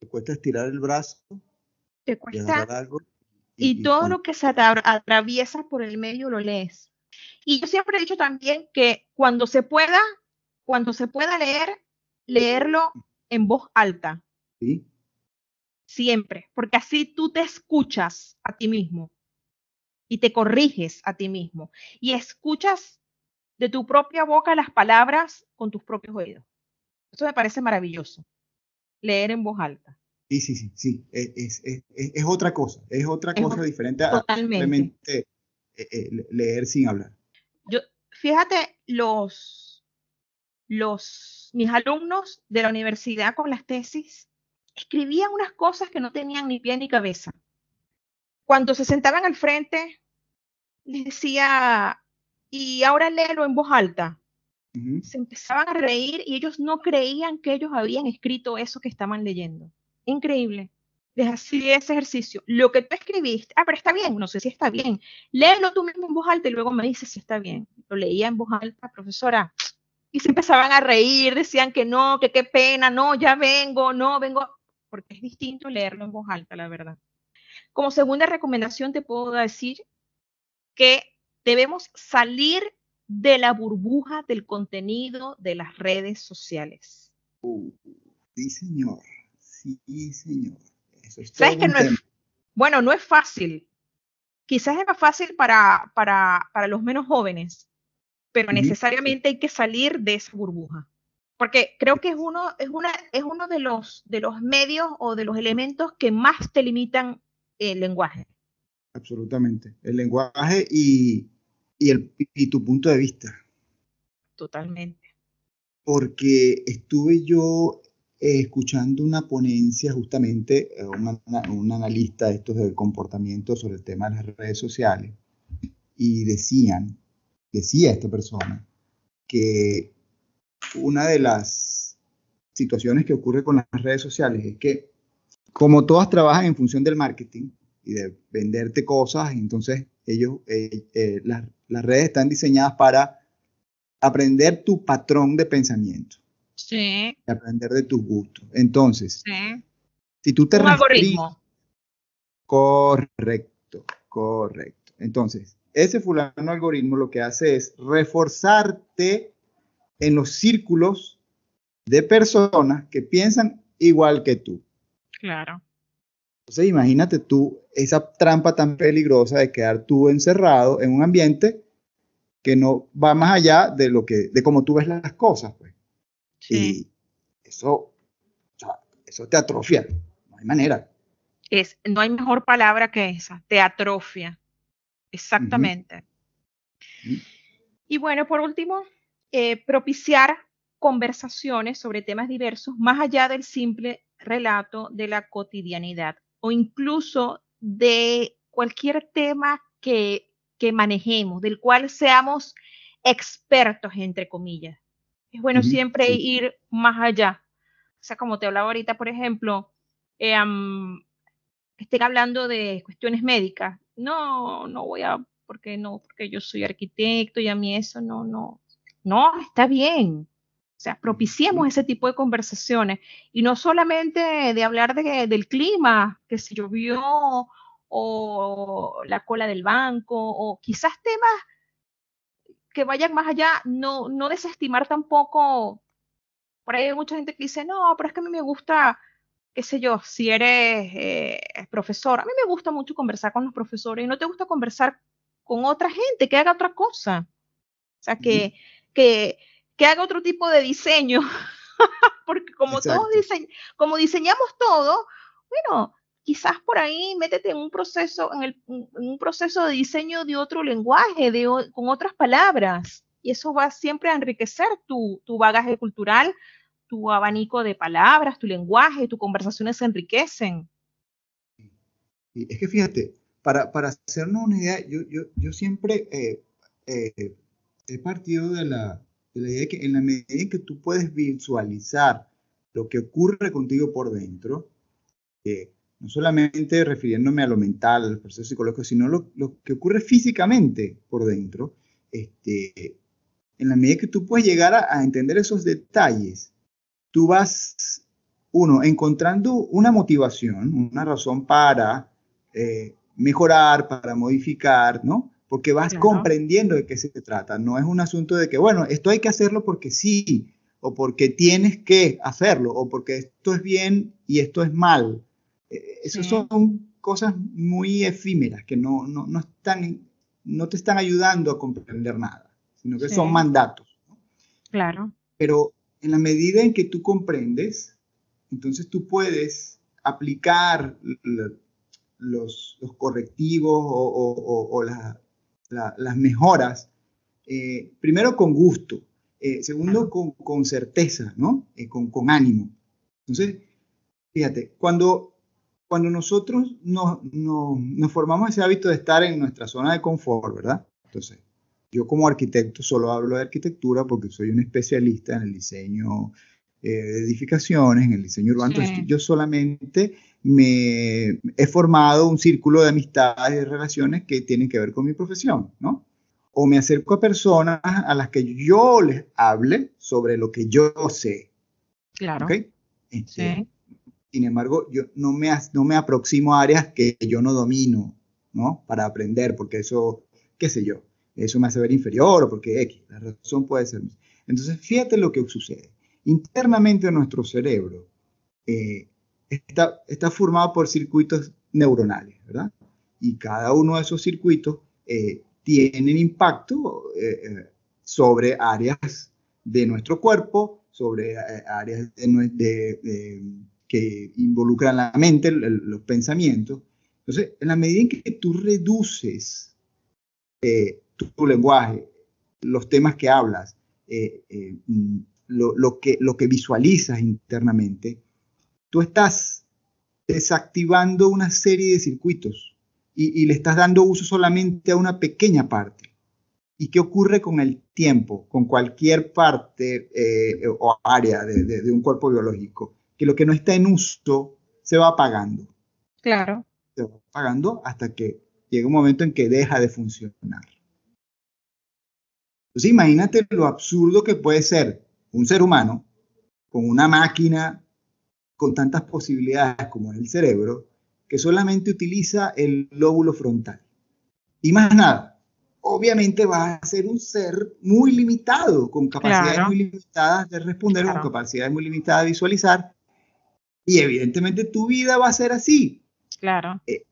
Te cuesta estirar el brazo. Te cuesta. Y, todo lo que se atraviesa por el medio lo lees. Y yo siempre he dicho también que cuando se pueda, cuando se pueda leer, leerlo en voz alta. Sí siempre, porque así tú te escuchas a ti mismo y te corriges a ti mismo y escuchas de tu propia boca las palabras con tus propios oídos. Eso me parece maravilloso, leer en voz alta. Sí, sí, sí, sí, e, es, es, es, otra cosa, es otra cosa diferente a simplemente eh, eh, leer sin hablar. Yo, fíjate, los, los, mis alumnos de la universidad con las tesis, escribían unas cosas que no tenían ni pie ni cabeza. Cuando se sentaban al frente, les decía, y ahora léelo en voz alta. Se empezaban a reír y ellos no creían que ellos habían escrito eso que estaban leyendo. Increíble. Les hacía ese ejercicio. Lo que tú escribiste, ah, pero está bien, no sé si está bien. Léelo tú mismo en voz alta y luego me dices si está bien. Lo leía en voz alta, profesora, y se empezaban a reír, decían que no, que qué pena, no, ya vengo, no, vengo porque es distinto leerlo en voz alta, la verdad. Como segunda recomendación te puedo decir que debemos salir de la burbuja del contenido de las redes sociales. Uh, sí, señor. Sí, señor. Eso es ¿Sabes que no es, bueno, no es fácil. Quizás es más fácil para, para, para los menos jóvenes, pero necesariamente hay que salir de esa burbuja porque creo que es uno, es una, es uno de los, de los medios o de los elementos que más te limitan el lenguaje. Absolutamente. El lenguaje y, y, el, y tu punto de vista. Totalmente. Porque estuve yo eh, escuchando una ponencia justamente, eh, un analista de estos de comportamiento sobre el tema de las redes sociales, y decían, decía esta persona, que una de las situaciones que ocurre con las redes sociales es que como todas trabajan en función del marketing y de venderte cosas, entonces ellos, eh, eh, las, redes están diseñadas para aprender tu patrón de pensamiento. Sí. aprender de tus gustos. Entonces, si tú te... Un algoritmo. Correcto, correcto. Entonces, ese fulano algoritmo lo que hace es reforzarte en los círculos de personas que piensan igual que tú. Claro. Entonces imagínate tú esa trampa tan peligrosa de quedar tú encerrado en un ambiente que no va más allá de lo que, de cómo tú ves las cosas, pues. Sí. Y eso, eso te atrofia, no hay manera. Es, no hay mejor palabra que esa, te atrofia. Exactamente. Y bueno, por último, eh, propiciar conversaciones sobre temas diversos más allá del simple relato de la cotidianidad o incluso de cualquier tema que, que manejemos, del cual seamos expertos, entre comillas. Es bueno siempre ir más allá. O sea, como te hablaba ahorita, por ejemplo, eh, estén hablando de cuestiones médicas. No, no voy a, porque no, porque yo soy arquitecto y a mí eso no, no, no, está bien. O sea, propiciemos ese tipo de conversaciones y no solamente de hablar de, del clima, que si llovió o la cola del banco o quizás temas que vayan más allá, no, no desestimar tampoco. Por ahí hay mucha gente que dice, no, pero es que a mí me gusta qué sé yo, si eres eh, profesor, a mí me gusta mucho conversar con los profesores y no te gusta conversar con otra gente que haga otra cosa. O sea, que, que, que haga otro tipo de diseño. Porque como todos como diseñamos todo, bueno, quizás por ahí métete en un proceso, en, el, un proceso de diseño de otro lenguaje, de, con otras palabras. Y eso va siempre a enriquecer tu, tu bagaje cultural, tu abanico de palabras, tu lenguaje, tus conversaciones se enriquecen. Es que fíjate, para, para hacernos una idea, yo, yo, yo siempre eh, eh, he partido de la, de la idea de que en la medida en que tú puedes visualizar lo que ocurre contigo por dentro, eh, no solamente refiriéndome a lo mental, al proceso psicológico, sino lo, que ocurre físicamente por dentro, este, en la medida que tú puedes llegar a, a entender esos detalles, tú vas, uno, encontrando una motivación, una razón para eh, mejorar, para modificar, ¿no? Porque vas comprendiendo de qué se trata. No es un asunto de que, bueno, esto hay que hacerlo porque sí, o porque tienes que hacerlo, o porque esto es bien y esto es mal. Eh, Esas son cosas muy efímeras que no, no, no, están, no te están ayudando a comprender nada, sino que son mandatos. Claro. Pero en la medida en que tú comprendes, entonces tú puedes aplicar los, correctivos o, las mejoras, eh, primero con gusto, eh, segundo con, certeza, ¿no? Eh, con, ánimo. Entonces, fíjate, cuando, cuando nosotros nos, nos formamos ese hábito de estar en nuestra zona de confort, ¿verdad? Entonces, yo como arquitecto solo hablo de arquitectura porque soy un especialista en el diseño de edificaciones, en el diseño urbano. Entonces, yo solamente me he formado un círculo de amistades y relaciones que tienen que ver con mi profesión, ¿no? O me acerco a personas a las que yo les hable sobre lo que yo sé. Claro. ¿okay? Este, sin embargo, yo no me, no me aproximo a áreas que yo no domino, ¿no? Para aprender, porque eso, qué sé yo eso me hace ver inferior o porque X, la razón puede ser. Entonces, fíjate lo que sucede. Internamente nuestro cerebro eh, está, está formado por circuitos neuronales, ¿verdad? Y cada uno de esos circuitos eh, tienen impacto eh, sobre áreas de nuestro cuerpo, sobre áreas que involucran la mente, los pensamientos. Entonces, en la medida en que tú reduces tu, lenguaje, los temas que hablas, eh, eh, mm, lo, que, lo que visualizas internamente, tú estás desactivando una serie de circuitos y, le estás dando uso solamente a una pequeña parte. ¿Y qué ocurre con el tiempo, con cualquier parte eh, o área de, de, un cuerpo biológico? Que lo que no está en uso se va apagando. Claro. Se va apagando hasta que llega un momento en que deja de funcionar. Entonces imagínate lo absurdo que puede ser un ser humano con una máquina con tantas posibilidades como el cerebro, que solamente utiliza el lóbulo frontal. Y más nada, obviamente va a ser un ser muy limitado, con capacidades muy limitadas de responder, con capacidades muy limitadas de visualizar. Y evidentemente tu vida va a ser así. Claro. Eh,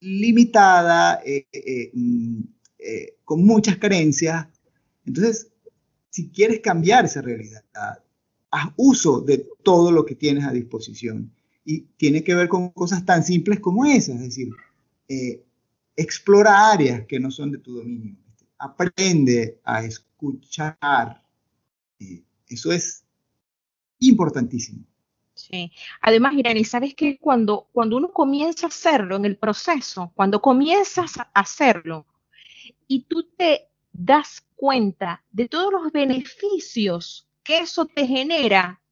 limitada, eh, eh, mm, con muchas carencias, entonces, si quieres cambiar esa realidad, haz uso de todo lo que tienes a disposición. Y tiene que ver con cosas tan simples como esas, es decir, eh, explora áreas que no son de tu dominio. Aprende a escuchar. Eh, eso es importantísimo. Sí. Además, Irani, ¿sabes que cuando, cuando uno comienza a hacerlo en el proceso, cuando comienzas a hacerlo y tú te das cuenta de todos los beneficios que eso te genera,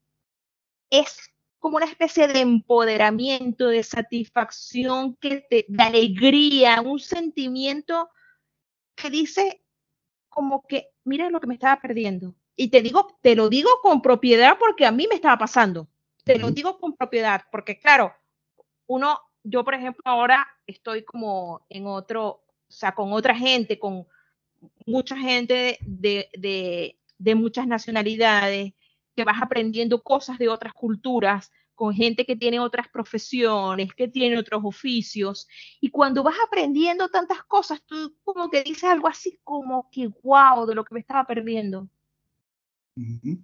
es como una especie de empoderamiento, de satisfacción, que te, de alegría, un sentimiento que dice como que, mira lo que me estaba perdiendo. Y te digo, te lo digo con propiedad porque a mí me estaba pasando. Te lo digo con propiedad, porque claro, uno, yo por ejemplo ahora estoy como en otro, o sea, con otra gente, con mucha gente de, de, de muchas nacionalidades, que vas aprendiendo cosas de otras culturas, con gente que tiene otras profesiones, que tiene otros oficios. Y cuando vas aprendiendo tantas cosas, tú como que dices algo así como que wow, de lo que me estaba perdiendo.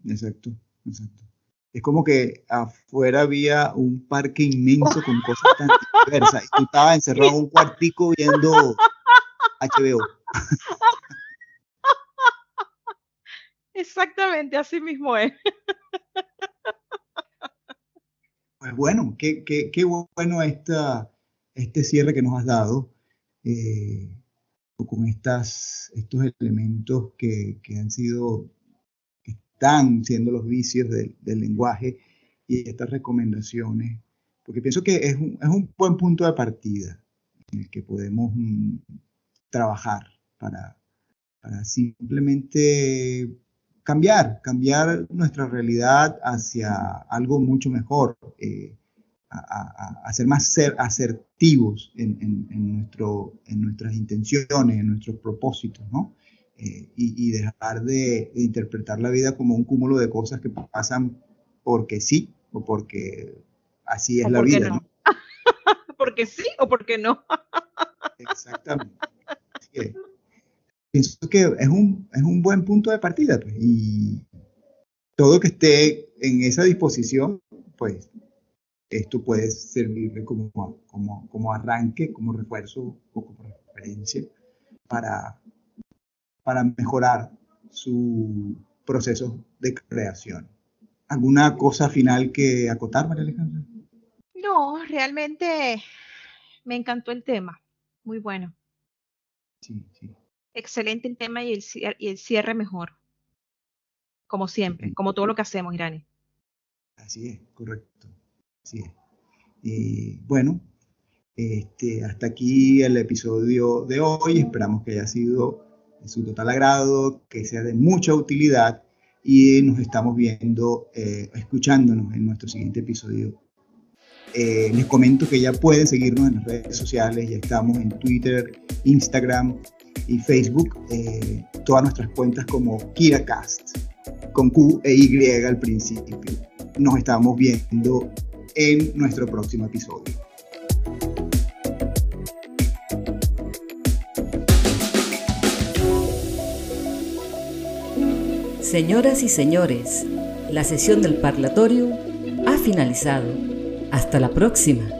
Exacto, exacto. Es como que afuera había un parque inmenso con cosas tan diversas y tú estabas encerrado en un cuartico viendo HBO. Exactamente, así mismo es. Pues bueno, qué, qué, qué bueno esta, este cierre que nos has dado eh, con estas, estos elementos que, que, han sido, que están siendo los vicios del, del lenguaje y estas recomendaciones, porque pienso que es un, es un, buen punto de partida en el que podemos mm, trabajar para, para simplemente cambiar, cambiar nuestra realidad hacia algo mucho mejor, eh, a, ser más ser asertivos en, nuestro, en nuestras intenciones, en nuestros propósitos, ¿no? Eh, y, dejar de, interpretar la vida como un cúmulo de cosas que pasan porque sí o porque así es la vida, no. porque sí o porque no. Exactamente pienso que es un, es un buen punto de partida. Pues, y todo que esté en esa disposición, pues esto puede servir como, como, como arranque, como refuerzo o como referencia para, para mejorar su proceso de creación. ¿Alguna cosa final que acotar, María Alejandra? No, realmente me encantó el tema. Muy bueno. Sí, sí excelente el tema y el, y el cierre mejor. Como siempre, como todo lo que hacemos, Irani. Así es, correcto. Así es. Y bueno, este, hasta aquí el episodio de hoy. Esperamos que haya sido de su total agrado, que sea de mucha utilidad y nos estamos viendo, eh, escuchándonos en nuestro siguiente episodio. Eh, les comento que ya pueden seguirnos en las redes sociales, ya estamos en Twitter, Instagram, y Facebook eh, todas nuestras cuentas como KiraCast, con Q e Y al principio. Nos estamos viendo en nuestro próximo episodio. Señoras y señores, la sesión del parlatorio ha finalizado. Hasta la próxima.